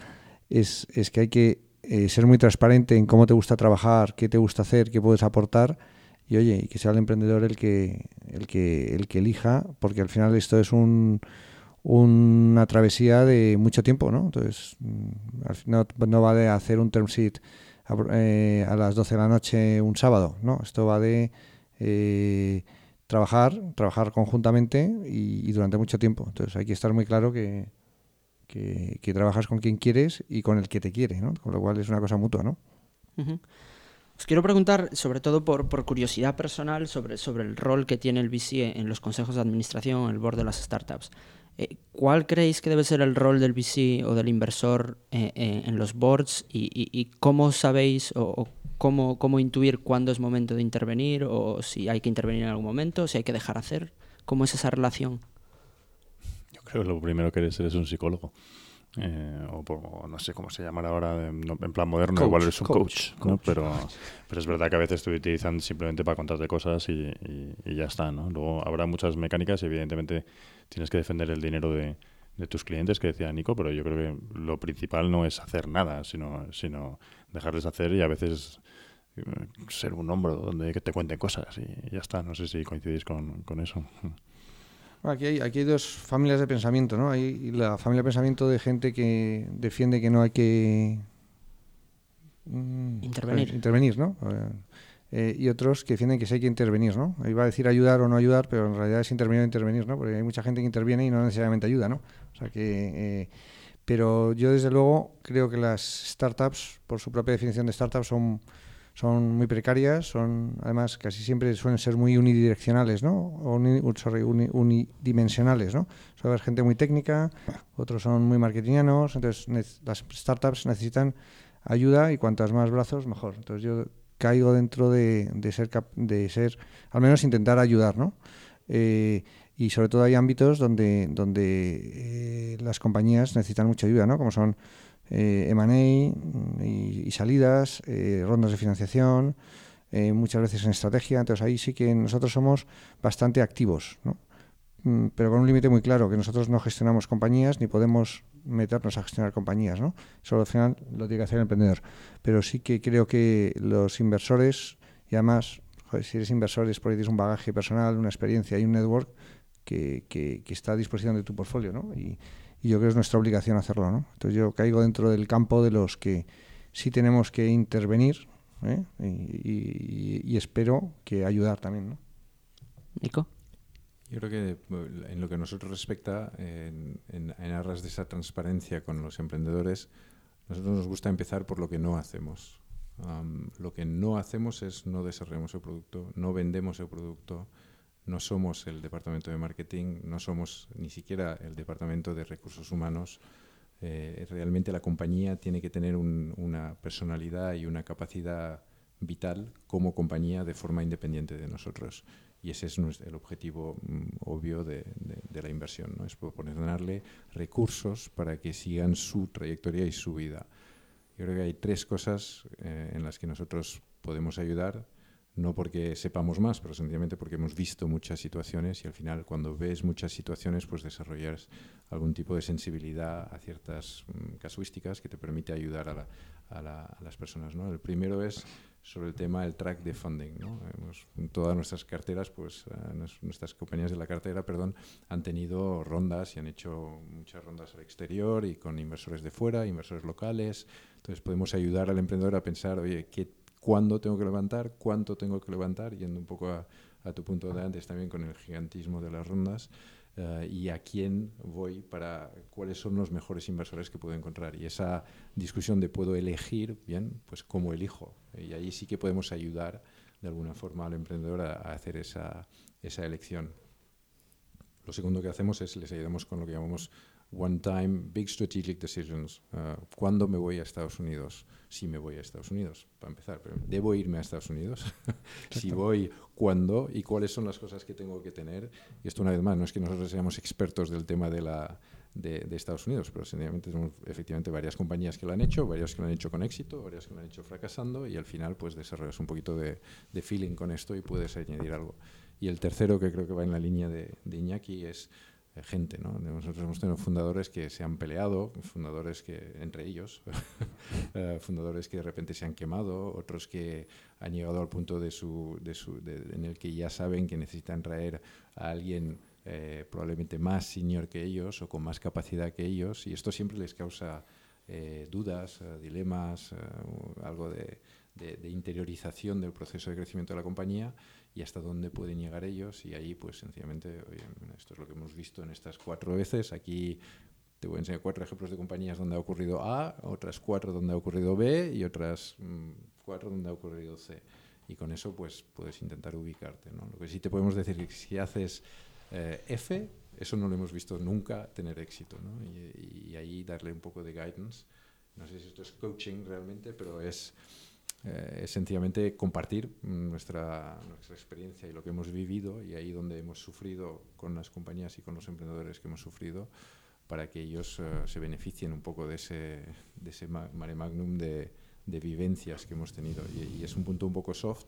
es, es que hay que eh, ser muy transparente en cómo te gusta trabajar, qué te gusta hacer, qué puedes aportar, y oye, y que sea el emprendedor el que, el que, el que elija, porque al final esto es un una travesía de mucho tiempo, ¿no? Entonces, mm, no, va de hacer un term eh, a las 12 de la noche un sábado, ¿no? Esto va de eh, trabajar, trabajar conjuntamente y, durante mucho tiempo. Entonces, hay que estar muy claro que, que, trabajas con quien quieres y con el que te quiere, ¿no? Con lo cual es una cosa mutua, ¿no? Os quiero preguntar, sobre todo por, por curiosidad personal, sobre, sobre el rol que tiene el VC en los consejos de administración, en el board de las startups. Eh, ¿Cuál creéis que debe ser el rol del VC o del inversor eh, eh, en los boards y, cómo sabéis o, o cómo, cómo intuir cuándo es momento de intervenir o si hay que intervenir en algún momento, si hay que dejar hacer? ¿Cómo es esa relación? Yo creo que lo primero que eres eres un psicólogo. Eh, o, o no sé cómo se llamará ahora, en, plan moderno, Coach, igual eres un coach, coach, ¿no? coach. Pero, pero es verdad que a veces te utilizan simplemente para contarte cosas y, y- y ya está, ¿no? Luego habrá muchas mecánicas y evidentemente tienes que defender el dinero de, de tus clientes, que decía Nico, pero yo creo que lo principal no es hacer nada, sino, sino dejarles hacer y a veces eh, ser un hombro donde que te cuenten cosas y ya está. No sé si coincidís con, con eso. Aquí hay, aquí hay dos familias de pensamiento, ¿no? Hay la familia de pensamiento de gente que defiende que no hay que mm, Intervenir. pues, intervenir, ¿no? Eh, eh, y otros que defienden que sí hay que intervenir, ¿no? Iba a decir ayudar o no ayudar, pero en realidad es intervenir o intervenir, ¿no? Porque hay mucha gente que interviene y no necesariamente ayuda, ¿no? O sea que... Eh, pero yo desde luego creo que las startups, por su propia definición de startups, son, son muy precarias, son además casi siempre suelen ser muy unidireccionales, ¿no? O unidimensionales, ¿no? Suele haber gente muy técnica, otros son muy marketingianos, entonces las startups necesitan ayuda y cuantas más brazos, mejor. Entonces yo caigo dentro de, ser, de ser, al menos intentar ayudar, ¿no? Eh, y sobre todo hay ámbitos donde, donde eh, las compañías necesitan mucha ayuda, ¿no? Como son eh, M&A y, salidas, eh, rondas de financiación, muchas veces en estrategia. Entonces ahí sí que nosotros somos bastante activos, ¿no? Mm, pero con un límite muy claro, que nosotros no gestionamos compañías ni podemos meternos a gestionar compañías, ¿no? Eso al final lo tiene que hacer el emprendedor. Pero sí que creo que los inversores, y además, si eres inversor es porque tienes un bagaje personal, una experiencia y un network que, que, está a disposición de tu portfolio, ¿no? Y, yo creo que es nuestra obligación hacerlo, ¿no? Entonces yo caigo dentro del campo de los que sí tenemos que intervenir ¿eh? y, espero que ayudar también, ¿no? Nico. Yo creo que en lo que a nosotros respecta, en, en, aras de esa transparencia con los emprendedores, nosotros nos gusta empezar por lo que no hacemos. lo que no hacemos es no desarrollamos el producto, no vendemos el producto, no somos el departamento de marketing, no somos ni siquiera el departamento de recursos humanos. Eh, realmente la compañía tiene que tener una personalidad y una capacidad vital como compañía de forma independiente de nosotros. Y ese es el objetivo mm, obvio de, la inversión, ¿no? es proporcionarle recursos para que sigan su trayectoria y su vida. Yo creo que hay tres cosas eh, en las que nosotros podemos ayudar, no porque sepamos más, pero sencillamente porque hemos visto muchas situaciones y al final cuando ves muchas situaciones, pues desarrollas algún tipo de sensibilidad a ciertas mm, casuísticas que te permite ayudar a, las personas. ¿no? El primero es sobre el tema del track de funding. ¿no? Todas nuestras carteras, pues eh, nuestras compañías de la cartera, perdón, han tenido rondas y han hecho muchas rondas al exterior y con inversores de fuera, inversores locales. Entonces podemos ayudar al emprendedor a pensar, oye, ¿qué, ¿cuándo tengo que levantar? ¿Cuánto tengo que levantar? Yendo un poco a, a tu punto de antes también con el gigantismo de las rondas. Eh, y a quién voy para cuáles son los mejores inversores que puedo encontrar. Y esa discusión de puedo elegir, bien, pues cómo elijo. Y ahí sí que podemos ayudar de alguna forma al emprendedor a, hacer esa, esa elección. Lo segundo que hacemos es les ayudamos con lo que llamamos one time big strategic decisions. Uh, ¿Cuándo me voy a Estados Unidos? Si me voy a Estados Unidos, para empezar. Pero ¿Debo irme a Estados Unidos? si voy, ¿cuándo? ¿Y cuáles son las cosas que tengo que tener? Y esto una vez más, no es que nosotros seamos expertos del tema de, la, de, Estados Unidos, pero sencillamente tenemos efectivamente varias compañías que lo han hecho, varias que lo han hecho con éxito, varias que lo han hecho fracasando y al final pues desarrollas un poquito de, de feeling con esto y puedes añadir algo. Y el tercero, que creo que va en la línea de, de Iñaki, es gente. ¿no? Nosotros hemos tenido fundadores que se han peleado, fundadores que, entre ellos, eh, fundadores que de repente se han quemado, otros que han llegado al punto de su, de su, en el que ya saben que necesitan traer a alguien eh, probablemente más senior que ellos o con más capacidad que ellos, y esto siempre les causa eh, dudas, dilemas, algo de, de interiorización del proceso de crecimiento de la compañía y hasta dónde pueden llegar ellos. Y ahí, pues sencillamente, oye, esto es lo que hemos visto en estas cuatro veces. Aquí te voy a enseñar cuatro ejemplos de compañías donde ha ocurrido A, otras cuatro donde ha ocurrido B y otras mm, cuatro donde ha ocurrido C. Y con eso, pues puedes intentar ubicarte. ¿no? Lo que sí te podemos decir es que si haces eh, F, eso no lo hemos visto nunca tener éxito. ¿no? Y, y ahí darle un poco de guidance. No sé si esto es coaching realmente, pero es eh, es sencillamente compartir nuestra, nuestra experiencia y lo que hemos vivido y ahí donde hemos sufrido con las compañías y con los emprendedores que hemos sufrido para que ellos eh, se beneficien un poco de ese, de ese mare magnum de, de vivencias que hemos tenido. Y, y, es un punto un poco soft,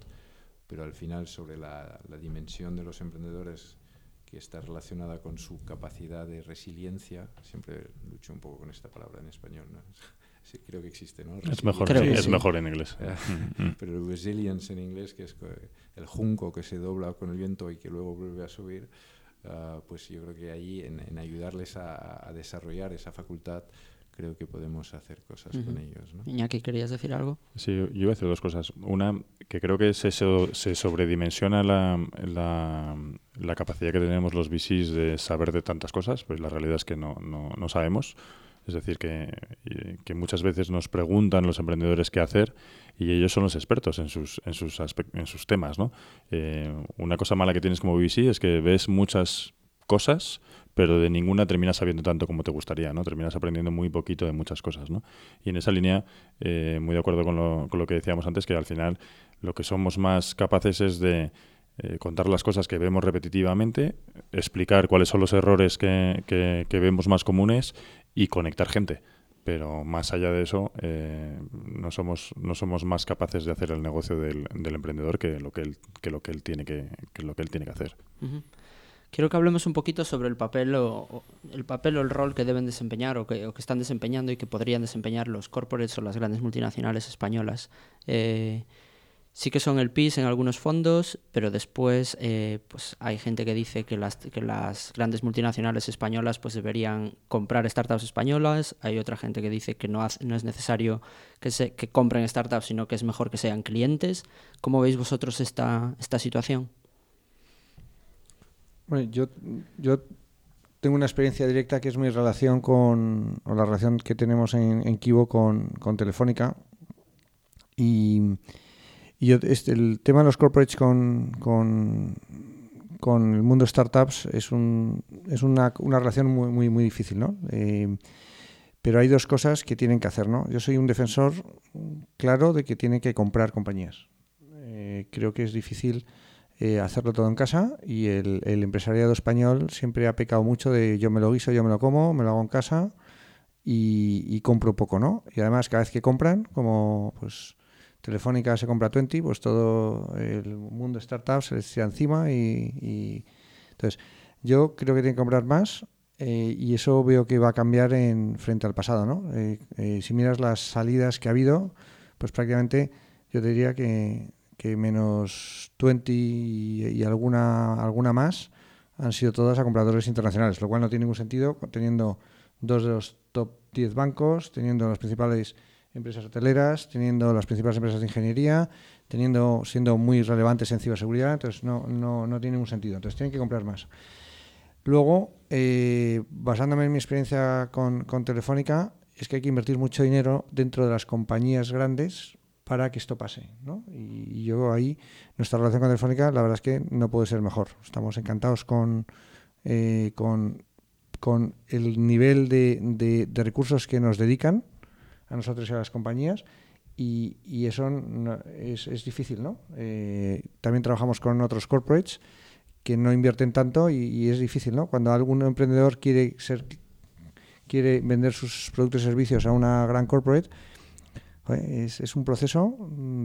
pero al final sobre la, la dimensión de los emprendedores que está relacionada con su capacidad de resiliencia, siempre lucho un poco con esta palabra en español, ¿no? Sí, creo que existe, ¿no? Es mejor, es mejor en inglés. Mm, mm. Pero el resilience en inglés, que es el junco que se dobla con el viento y que luego vuelve a subir, uh, pues yo creo que ahí en, en ayudarles a, a, desarrollar esa facultad, creo que podemos hacer cosas con ellos. ¿no? Iñaki, ¿querías decir algo? Sí, yo iba a decir dos cosas. Una, que creo que se, se sobredimensiona la, la, la, capacidad que tenemos los VCs de saber de tantas cosas, pues la realidad es que no, no, no sabemos. Es decir, que, muchas veces nos preguntan los emprendedores qué hacer y ellos son los expertos en sus, en sus, en sus temas. ¿no? Eh, una cosa mala que tienes como VC es que ves muchas cosas, pero de ninguna terminas sabiendo tanto como te gustaría, ¿no? Terminas aprendiendo muy poquito de muchas cosas, ¿no? Y en esa línea, eh, muy de acuerdo con lo, con lo, que decíamos antes, que al final lo que somos más capaces es de eh, contar las cosas que vemos repetitivamente, explicar cuáles son los errores que, vemos más comunes y conectar gente. Pero más allá de eso, eh, no, somos, no somos más capaces de hacer el negocio del, del emprendedor que lo que él, que lo que él tiene que, que lo que él tiene que hacer. Quiero que hablemos un poquito sobre el papel o, el papel o el rol que deben desempeñar o que, están desempeñando y que podrían desempeñar los corporates o las grandes multinacionales españolas. Eh, sí que son el PIS en algunos fondos, pero después eh, pues hay gente que dice que las, grandes multinacionales españolas pues deberían comprar startups españolas. Hay otra gente que dice que no, no es necesario que, se, que compren startups, sino que es mejor que sean clientes. ¿Cómo veis vosotros esta, esta situación? Bueno, yo, yo tengo una experiencia directa que es mi relación con, o la relación que tenemos en, en Kibo con, con Telefónica. Y, y yo, este, el tema de los corporates con, con, con el mundo startups es, un, es una, una relación muy, muy, muy difícil, ¿no? Eh, pero hay dos cosas que tienen que hacer, ¿no? Yo soy un defensor claro de que tienen que comprar compañías. Eh, creo que es difícil eh, hacerlo todo en casa y el, el, empresariado español siempre ha pecado mucho de yo me lo guiso, yo me lo como, me lo hago en casa y, compro poco, ¿no? Y además cada vez que compran, como pues Telefónica se compra 20, pues todo el mundo de startups se les tira encima y, entonces yo creo que tienen que comprar más eh, y eso veo que va a cambiar en frente al pasado, ¿no? Eh, si miras las salidas que ha habido, pues prácticamente yo te diría que que menos 20 y, alguna, alguna más han sido todas a compradores internacionales, lo cual no tiene ningún sentido teniendo dos de los top 10 bancos, teniendo las principales empresas hoteleras, teniendo las principales empresas de ingeniería, teniendo siendo muy relevantes en ciberseguridad, entonces no, no, no tiene ningún sentido. Entonces tienen que comprar más. Luego, eh, basándome en mi experiencia con, con Telefónica, es que hay que invertir mucho dinero dentro de las compañías grandes para que esto pase. ¿no? Y, yo ahí, nuestra relación con Telefónica, la verdad es que no puede ser mejor. Estamos encantados con, eh, con, con, el nivel de, de, recursos que nos dedican a nosotros y a las compañías. Y, y eso es, es, difícil, ¿no? Eh, también trabajamos con otros corporates que no invierten tanto y, es difícil, ¿no? Cuando algún emprendedor quiere ser quiere vender sus productos y servicios a una gran corporate, es, es, un proceso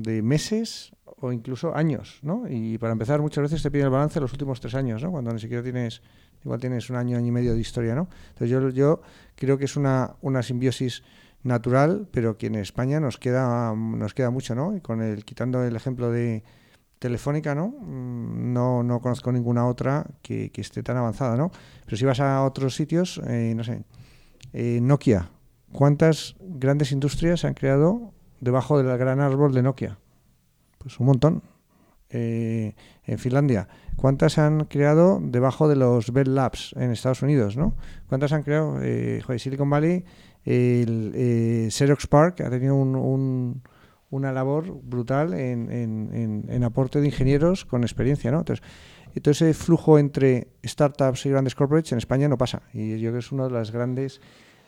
de meses o incluso años, ¿no? Y para empezar, muchas veces te piden el balance de los últimos tres años, ¿no? Cuando ni siquiera tienes, igual tienes un año, año y medio de historia, ¿no? Entonces yo, yo creo que es una, una simbiosis natural, pero que en España nos queda, nos queda mucho, ¿no? Y con el, quitando el ejemplo de Telefónica, ¿no? Mm, no, no conozco ninguna otra que, esté tan avanzada, ¿no? Pero si vas a otros sitios, eh, no sé, eh, Nokia, ¿Cuántas grandes industrias se han creado debajo del gran árbol de Nokia? Pues un montón. Eh, en Finlandia. ¿Cuántas han creado debajo de los Bell Labs en Estados Unidos? ¿no? ¿Cuántas han creado? Eh, Silicon Valley, el eh, Xerox Park ha tenido un, una labor brutal en, en, en, aporte de ingenieros con experiencia. ¿no? Entonces, todo ese flujo entre startups y grandes corporates en España no pasa. Y yo creo que es uno de las grandes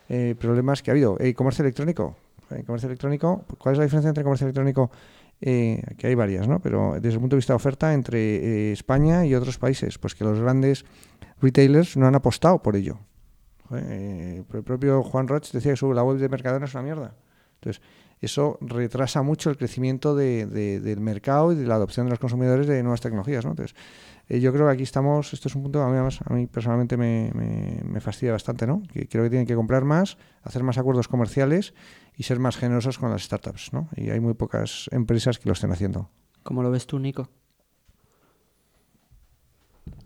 eh, problemas que ha habido. ¿El comercio electrónico? El comercio electrónico, ¿cuál es la diferencia entre comercio electrónico? Eh, que hay varias, ¿no? Pero desde el punto de vista de oferta entre eh, España y otros países, pues que los grandes retailers no han apostado por ello. El propio Juan Roch decía que la web de Mercadona es una mierda. Entonces, eso retrasa mucho el crecimiento de, del mercado y de la adopción de los consumidores de nuevas tecnologías. ¿no? Entonces, eh, yo creo que aquí estamos, esto es un punto que a mí, a mí personalmente me, me, fastidia bastante, ¿no? Que creo que tienen que comprar más, hacer más acuerdos comerciales y ser más generosos con las startups, ¿no? Y hay muy pocas empresas que lo estén haciendo. ¿Cómo lo ves tú, Nico?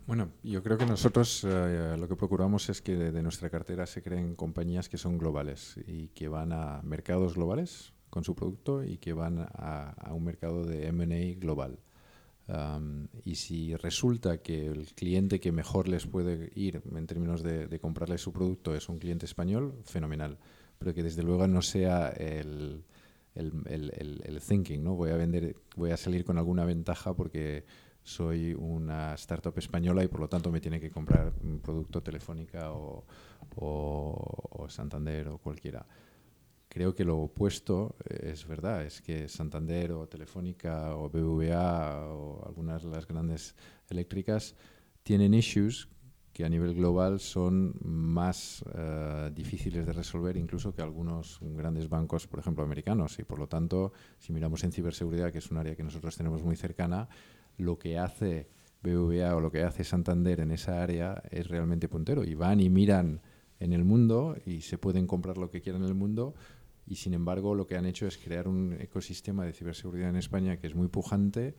Bueno, yo creo que nosotros eh, lo que procuramos es que de, nuestra cartera se creen compañías que son globales y que van a mercados globales con su producto y que van a, un mercado de M&A global. y si resulta que el cliente que mejor les puede ir en términos de, de comprarle su producto es un cliente español, fenomenal. Pero que desde luego no sea el, el, el, el, thinking, ¿no? Voy a vender, voy a salir con alguna ventaja porque soy una startup española y por lo tanto me tiene que comprar un producto Telefónica o, Santander o cualquiera. Creo que lo opuesto es verdad, es que Santander o Telefónica o BBVA o algunas de las grandes eléctricas tienen issues que a nivel global son más uh, difíciles de resolver incluso que algunos grandes bancos, por ejemplo, americanos. Y por lo tanto, si miramos en ciberseguridad, que es un área que nosotros tenemos muy cercana, lo que hace BBVA o lo que hace Santander en esa área es realmente puntero. Y van y miran en el mundo y se pueden comprar lo que quieran en el mundo. Y sin embargo, lo que han hecho es crear un ecosistema de ciberseguridad en España que es muy pujante,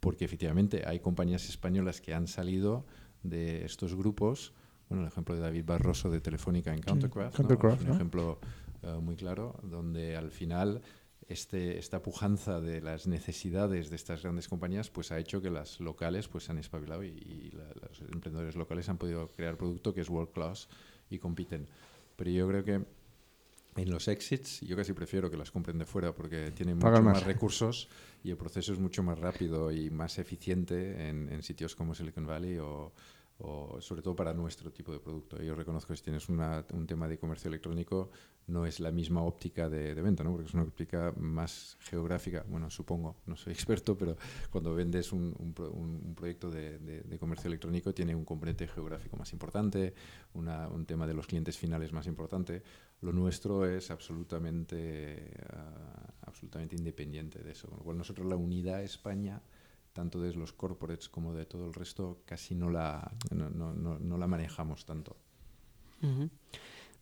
porque efectivamente hay compañías españolas que han salido de estos grupos. Bueno, el ejemplo de David Barroso de Telefónica en Countercraft, es un ejemplo eh, muy claro, donde al final este, esta pujanza de las necesidades de estas grandes compañías pues ha hecho que las locales pues se han espabilado y, los emprendedores locales han podido crear producto que es world class y compiten. Pero yo creo que en los exits yo casi prefiero que las compren de fuera porque tienen mucho más. recursos y el proceso es mucho más rápido y más eficiente en, en sitios como Silicon Valley o, sobre todo para nuestro tipo de producto. Yo reconozco que si tienes un tema de comercio electrónico no es la misma óptica de, venta, ¿no? porque es una óptica más geográfica. Bueno, supongo, no soy experto, pero cuando vendes un, proyecto de, de, comercio electrónico tiene un componente geográfico más importante, un tema de los clientes finales más importante. Lo nuestro es absolutamente, uh, absolutamente independiente de eso. Con lo cual nosotros la unidad España tanto de los corporates como de todo el resto, casi no la, no, no, no, la manejamos tanto.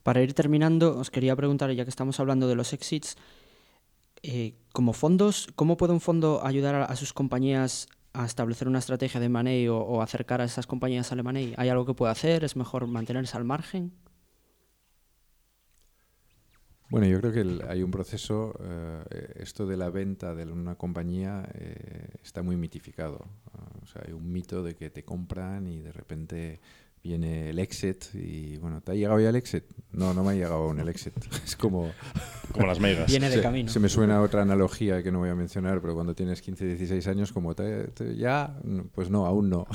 Para ir terminando, os quería preguntar, ya que estamos hablando de los exits, eh, como fondos, ¿cómo puede un fondo ayudar a, sus compañías a establecer una estrategia de money o, acercar a esas compañías al money? ¿Hay algo que puede hacer? ¿Es mejor mantenerse al margen? Bueno, yo creo que hay un proceso, eh, esto de la venta de una compañía eh, está muy mitificado. o sea, hay un mito de que te compran y de repente viene el exit y bueno, ¿te ha llegado ya el exit? No, no me ha llegado aún el exit. Es como... Como las megas. Viene de se, camino. Se me suena otra analogía que no voy a mencionar, pero cuando tienes 15, 16 años, como te, ya, pues no, aún no.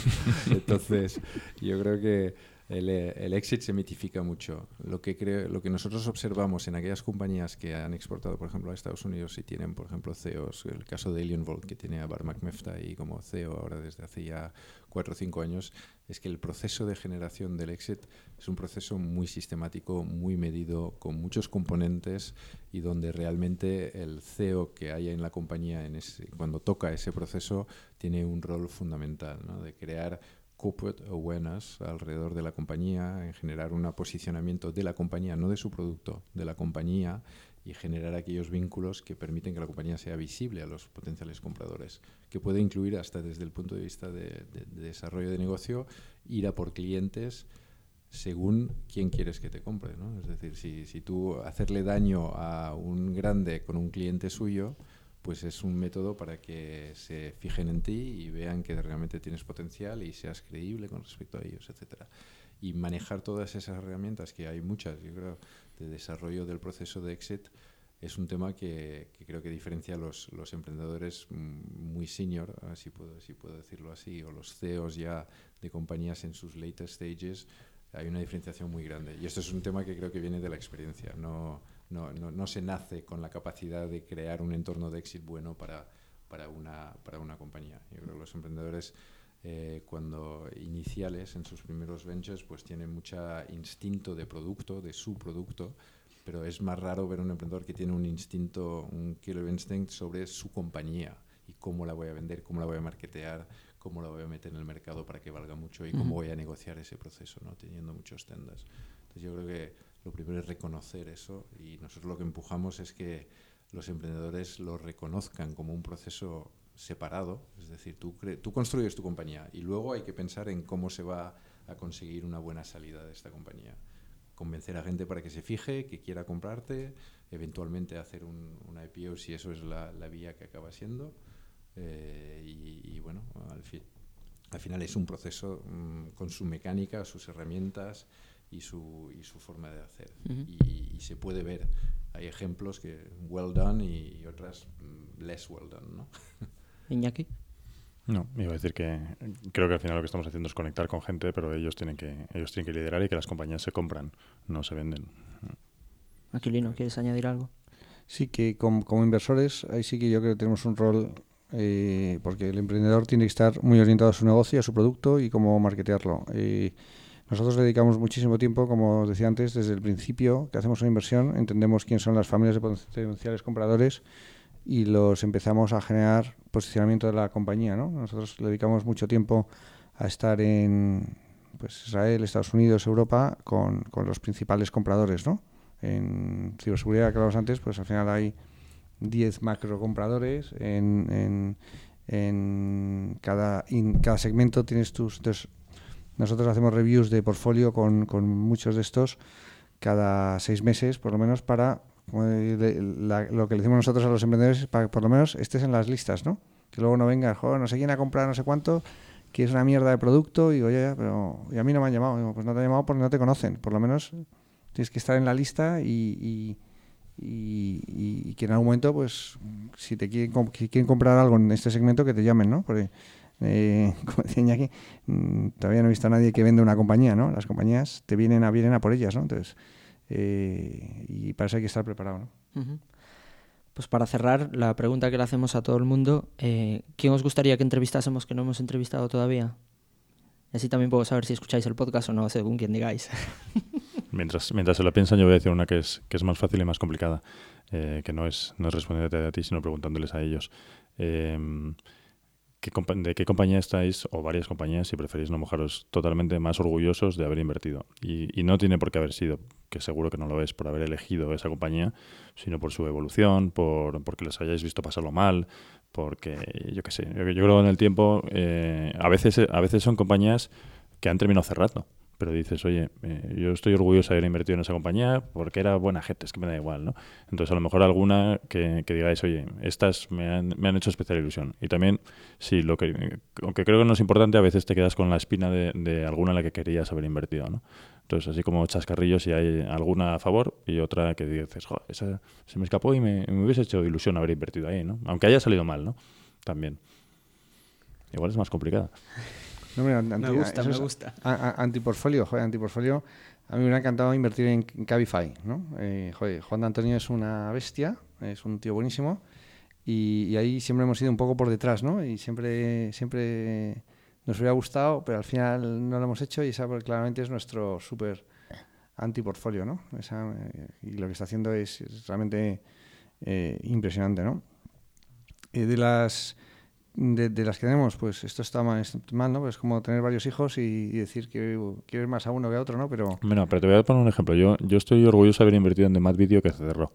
Entonces, yo creo que el, el, exit se mitifica mucho. Lo que, creo, lo que nosotros observamos en aquellas compañías que han exportado, por ejemplo, a Estados Unidos y tienen, por ejemplo, CEOs, el caso de Alien Vault, que tiene a Bar McMefta ahí como CEO ahora desde hace ya cuatro o cinco años, es que el proceso de generación del exit es un proceso muy sistemático, muy medido, con muchos componentes y donde realmente el CEO que haya en la compañía en ese, cuando toca ese proceso tiene un rol fundamental ¿no? de crear corporate awareness alrededor de la compañía, en generar un posicionamiento de la compañía, no de su producto, de la compañía y generar aquellos vínculos que permiten que la compañía sea visible a los potenciales compradores, que puede incluir hasta desde el punto de vista de, desarrollo de negocio, ir a por clientes según quién quieres que te compre. ¿no? Es decir, si, si tú hacerle daño a un grande con un cliente suyo, pues es un método para que se fijen en ti y vean que realmente tienes potencial y seas creíble con respecto a ellos, etcétera. Y manejar todas esas herramientas, que hay muchas, yo creo, de desarrollo del proceso de exit, es un tema que, creo que diferencia a los, los, emprendedores muy senior, si puedo, si puedo decirlo así, o los CEOs ya de compañías en sus later stages, hay una diferenciación muy grande. Y esto es un tema que creo que viene de la experiencia, no no, no, no, se nace con la capacidad de crear un entorno de éxito bueno para, para, una, para una compañía. Yo creo que los emprendedores eh, cuando iniciales en sus primeros ventures pues tienen mucho instinto de producto, de su producto, pero es más raro ver un emprendedor que tiene un instinto, un killer instinct sobre su compañía y cómo la voy a vender, cómo la voy a marketear, cómo la voy a meter en el mercado para que valga mucho y cómo voy a negociar ese proceso, ¿no? teniendo muchos tendas. Entonces yo creo que lo primero es reconocer eso y nosotros lo que empujamos es que los emprendedores lo reconozcan como un proceso separado, es decir, tú, tú construyes tu compañía y luego hay que pensar en cómo se va a conseguir una buena salida de esta compañía. Convencer a gente para que se fije, que quiera comprarte, eventualmente hacer un, una IPO si eso es la, vía que acaba siendo. Eh, y, bueno, al final es un proceso mm, con su mecánica, sus herramientas y su, y su forma de hacer. y, se puede ver. Hay ejemplos que well done y, otras mm, less well done. ¿no? Iñaki. No, iba a decir que creo que al final lo que estamos haciendo es conectar con gente, pero ellos tienen que ellos tienen que liderar y que las compañías se compran, no se venden. Aquilino, ¿quieres añadir algo? Sí, que como, inversores, ahí sí que yo creo que tenemos un rol, eh, porque el emprendedor tiene que estar muy orientado a su negocio, a su producto y cómo marketearlo. Eh, nosotros dedicamos muchísimo tiempo, como decía antes, desde el principio que hacemos una inversión, entendemos quién son las familias de potenciales compradores y los empezamos a generar posicionamiento de la compañía. ¿no? Nosotros dedicamos mucho tiempo a estar en pues, Israel, Estados Unidos, Europa con, con los principales compradores. ¿no? En ciberseguridad que hablamos antes, pues al final hay 10 macro compradores en, en, en cada, en cada segmento tienes tus... nosotros hacemos reviews de portfolio con, con muchos de estos cada seis meses, por lo menos, para lo que le decimos nosotros a los emprendedores, para que por lo menos estés en las listas, ¿no? Que luego no venga, joder, no sé quién ha comprado no sé cuánto, que es una mierda de producto, y digo, ya, pero y a mí no me han llamado. pues no te han llamado porque no te conocen. Por lo menos tienes que estar en la lista y, y, que en algún momento, pues, si te quieren, quieren comprar algo en este segmento, que te llamen, ¿no? Porque, eh, como decía Iñaki, mm, todavía no he visto a nadie que venda una compañía, ¿no? Las compañías te vienen a, vienen a por ellas, ¿no? Entonces, eh, y para eso hay que estar preparado. Pues para cerrar, la pregunta que le hacemos a todo el mundo, eh, ¿quién os gustaría que entrevistásemos que no hemos entrevistado todavía? Y así también puedo saber si escucháis el podcast o no, según quien digáis. mientras, mientras se lo piensan, yo voy a decir una que es, que es más fácil y más complicada, eh, que no es, no es responderte a ti, sino preguntándoles a ellos. Eh, de qué compañía estáis, o varias compañías, si preferís no mojaros, totalmente más orgullosos de haber invertido. Y, no tiene por qué haber sido, que seguro que no lo es, por haber elegido esa compañía, sino por su evolución, por porque les hayáis visto pasarlo mal, porque yo qué sé, yo, creo que en el tiempo eh, a, veces, a veces son compañías que han terminado cerrando pero dices, oye, eh, yo estoy orgulloso de haber invertido en esa compañía porque era buena gente, es que me da igual, ¿no? Entonces, a lo mejor alguna que, que digáis, oye, estas me han, me han, hecho especial ilusión. Y también, sí, lo que, aunque creo que no es importante, a veces te quedas con la espina de, de alguna en la que querías haber invertido, ¿no? Entonces, así como chascarrillos, si hay alguna a favor y otra que dices, joder, esa se me escapó y me, me hubiese hecho ilusión haber invertido ahí, ¿no? Aunque haya salido mal, ¿no? También. Igual es más complicada. No, me gusta, me gusta. Antiportfolio, joder, antiportfolio. A mí me ha encantado invertir en Cabify, ¿no? Eh, joder, Juan de Antonio es una bestia, es un tío buenísimo. Y, ahí siempre hemos ido un poco por detrás, ¿no? Y siempre, siempre nos hubiera gustado, pero al final no lo hemos hecho y esa claramente es nuestro súper antiportfolio, ¿no? Esa, eh, y lo que está haciendo es, realmente eh, impresionante, ¿no? de las de, las que tenemos, pues esto está mal, mal, ¿no? Pues como tener varios hijos y, decir que quieres más a uno que a otro, ¿no? Pero... Bueno, pero te voy a poner un ejemplo. Yo, yo estoy orgulloso de haber invertido en The Mad Video que se cerró.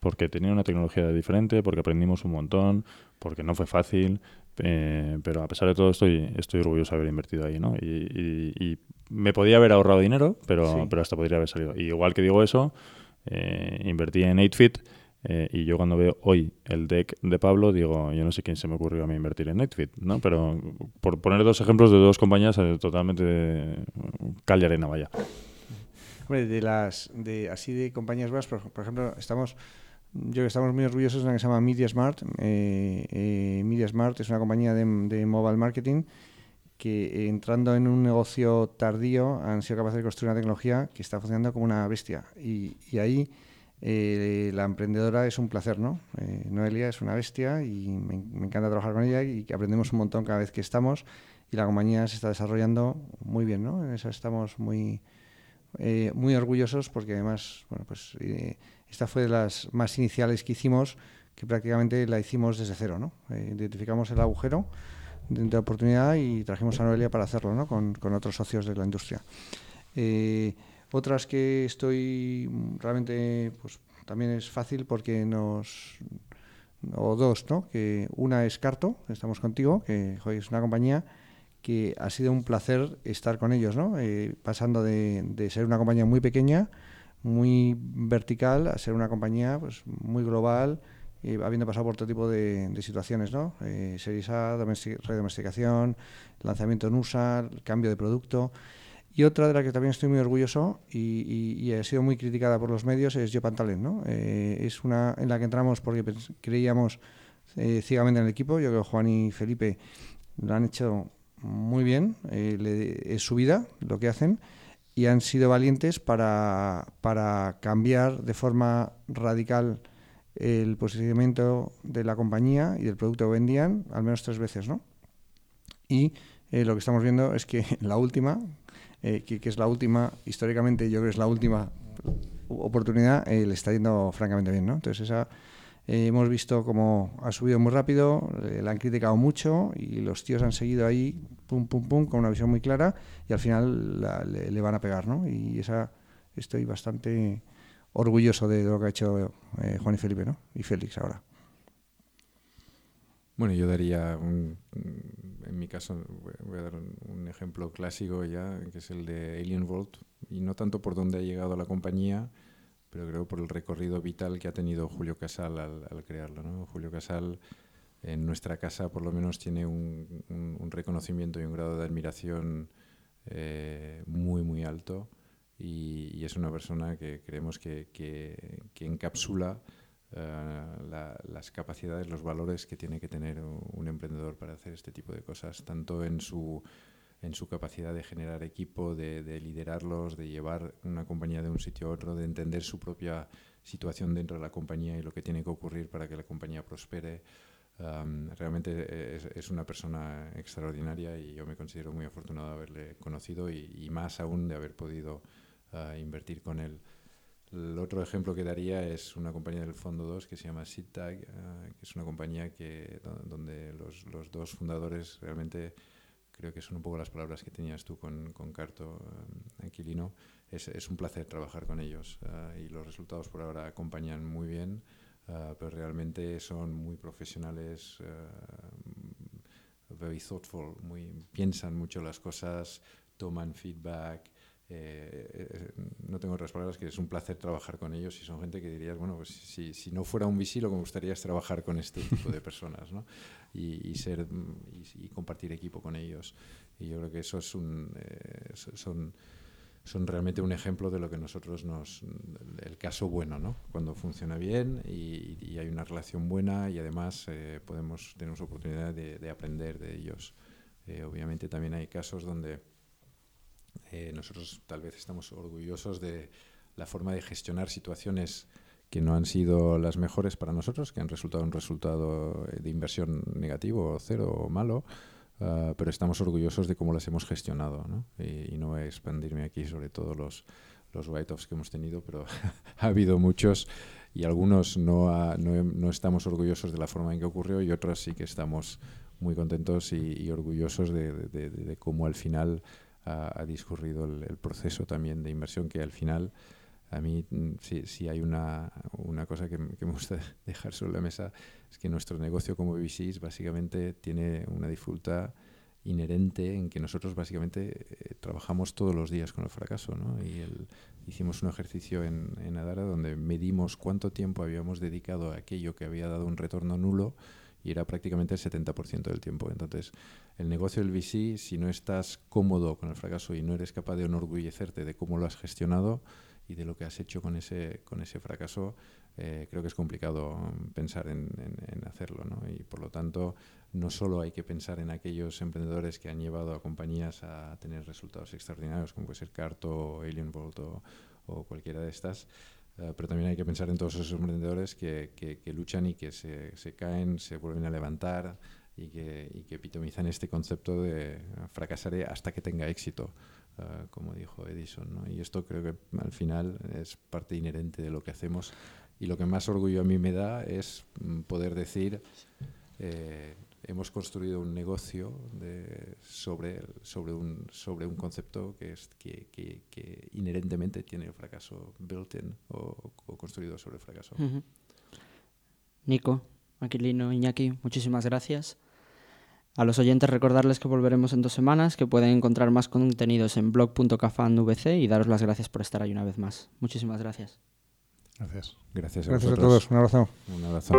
Porque tenía una tecnología diferente, porque aprendimos un montón, porque no fue fácil, eh, pero a pesar de todo estoy, estoy orgulloso de haber invertido ahí, ¿no? Y, me podía haber ahorrado dinero, pero, pero hasta podría haber salido. Y igual que digo eso, eh, invertí en 8fit eh, y yo cuando veo hoy el deck de Pablo, digo, yo no sé quién se me ocurrió a mí invertir en Netfit, ¿no? Pero por poner dos ejemplos de dos compañías eh, totalmente de cal y arena, vaya. Hombre, de las, de, así de compañías buenas, por, ejemplo, estamos, yo que estamos muy orgullosos de una que se llama MediaSmart. Eh, eh, MediaSmart es una compañía de, de mobile marketing que entrando en un negocio tardío han sido capaces de construir una tecnología que está funcionando como una bestia. Y, y ahí eh, la emprendedora es un placer, ¿no? Eh, Noelia es una bestia y me, encanta trabajar con ella y aprendemos un montón cada vez que estamos y la compañía se está desarrollando muy bien, ¿no? En eso estamos muy, eh, muy orgullosos porque además, bueno, pues esta fue de las más iniciales que hicimos que prácticamente la hicimos desde cero, ¿no? identificamos el agujero de, oportunidad y trajimos a Noelia para hacerlo, ¿no? Con otros socios de la industria. Otras que estoy realmente, pues también es fácil porque nos, o dos, ¿no? Que una es Carto, estamos contigo, que es una compañía que ha sido un placer estar con ellos, ¿no? Eh, pasando de, de, ser una compañía muy pequeña, muy vertical, a ser una compañía pues, muy global, y habiendo pasado por todo tipo de, situaciones, ¿no? Eh, Series A, redomesticación, lanzamiento en USA, cambio de producto. Y otra de la que también estoy muy orgulloso y, y, ha sido muy criticada por los medios es Jopan Talent, ¿no? Eh, es una en la que entramos porque creíamos eh, ciegamente en el equipo. Yo creo que Juan y Felipe lo han hecho muy bien, eh, es su vida lo que hacen y han sido valientes para, para cambiar de forma radical el posicionamiento de la compañía y del producto que vendían al menos tres veces, ¿no? Y eh, lo que estamos viendo es que la última, eh, que, es la última, históricamente yo creo que es la última oportunidad, le está yendo francamente bien, ¿no? Entonces esa eh, hemos visto cómo ha subido muy rápido, eh, la han criticado mucho y los tíos han seguido ahí, pum, pum, pum, con una visión muy clara y al final le, van a pegar, ¿no? Y esa estoy bastante orgulloso de lo que ha hecho eh, Juan y Felipe, ¿no? Y Félix ahora. Bueno, yo daría, un, en mi caso, voy a dar un, ejemplo clásico ya, que es el de Alien Vault, y no tanto por dónde ha llegado la compañía, pero creo por el recorrido vital que ha tenido Julio Casal al, crearlo. Julio Casal en nuestra casa por lo menos tiene un, reconocimiento y un grado de admiración eh, muy, muy alto y, es una persona que creemos que, encapsula eh, las capacidades, los valores que tiene que tener un emprendedor para hacer este tipo de cosas, tanto en su en su capacidad de generar equipo, de, liderarlos, de llevar una compañía de un sitio a otro, de entender su propia situación dentro de la compañía y lo que tiene que ocurrir para que la compañía prospere. realmente es, una persona extraordinaria y yo me considero muy afortunado de haberle conocido y, más aún de haber podido ah, invertir con él. El otro ejemplo que daría es una compañía del Fondo 2 que se llama SITTAG, ah, que es una compañía que, donde los, los dos fundadores realmente creo que son un poco las palabras que tenías tú con, con Carto, eh, Aquilino. Es, es, un placer trabajar con ellos eh, y los resultados por ahora acompañan muy bien, eh, pero realmente son muy profesionales, very thoughtful, muy, piensan mucho las cosas, toman feedback, eh, eh, no tengo otras palabras que es un placer trabajar con ellos y son gente que dirías, bueno, pues si, si no fuera un VC lo que me gustaría trabajar con este tipo de personas ¿no? y, ser, y, compartir equipo con ellos. Y yo creo que eso es un, eh, son, son realmente un ejemplo de lo que nosotros nos... el caso bueno, ¿no? Cuando funciona bien y, hay una relación buena y además podemos, tenemos oportunidad de aprender de ellos. obviamente también hay casos donde eh, nosotros tal vez estamos orgullosos de la forma de gestionar situaciones que no han sido las mejores para nosotros, que han resultado un resultado eh, de inversión negativo, cero o malo, ah, pero estamos orgullosos de cómo las hemos gestionado. ¿no? Y, no voy a expandirme aquí sobre todos los, los write-offs que hemos tenido, pero ha habido muchos y algunos no, no, no, estamos orgullosos de la forma en que ocurrió y otros sí que estamos muy contentos y, orgullosos de, de, cómo al final ha, discurrido el, proceso también de inversión que al final a mí mm, si, hay una, una cosa que, me gusta dejar sobre la mesa es que nuestro negocio como VCs básicamente tiene una dificultad inherente en que nosotros básicamente eh, trabajamos todos los días con el fracaso. ¿no? Y hicimos un ejercicio en, en Adara donde medimos cuánto tiempo habíamos dedicado a aquello que había dado un retorno nulo y era prácticamente el 70% del tiempo. Entonces, el negocio del VC, si no estás cómodo con el fracaso y no eres capaz de enorgullecerte de cómo lo has gestionado y de lo que has hecho con ese, con ese fracaso, eh, creo que es complicado pensar en, hacerlo. ¿no? Y por lo tanto, no solo hay que pensar en aquellos emprendedores que han llevado a compañías a tener resultados extraordinarios, como puede ser Carto, Alien Vault o cualquiera de estas, eh, pero también hay que pensar en todos esos emprendedores que, que, luchan y que se, se, caen, se vuelven a levantar y que, y que epitomizan este concepto de fracasaré hasta que tenga éxito, eh, como dijo Edison. ¿no? Y esto creo que al final es parte inherente de lo que hacemos y lo que más orgullo a mí me da es mm, poder decir... Eh, hemos construido un negocio de, sobre, sobre, un, sobre un concepto que, es, que, que, inherentemente tiene el fracaso built-in o, construido sobre el fracaso. Nico, Aquilino, Iñaki, muchísimas gracias. A los oyentes recordarles que volveremos en dos semanas, que pueden encontrar más contenidos en blog.cafandvc y daros las gracias por estar ahí una vez más. Muchísimas gracias. Gracias. Gracias a Gracias a todos. Un abrazo. Un abrazo.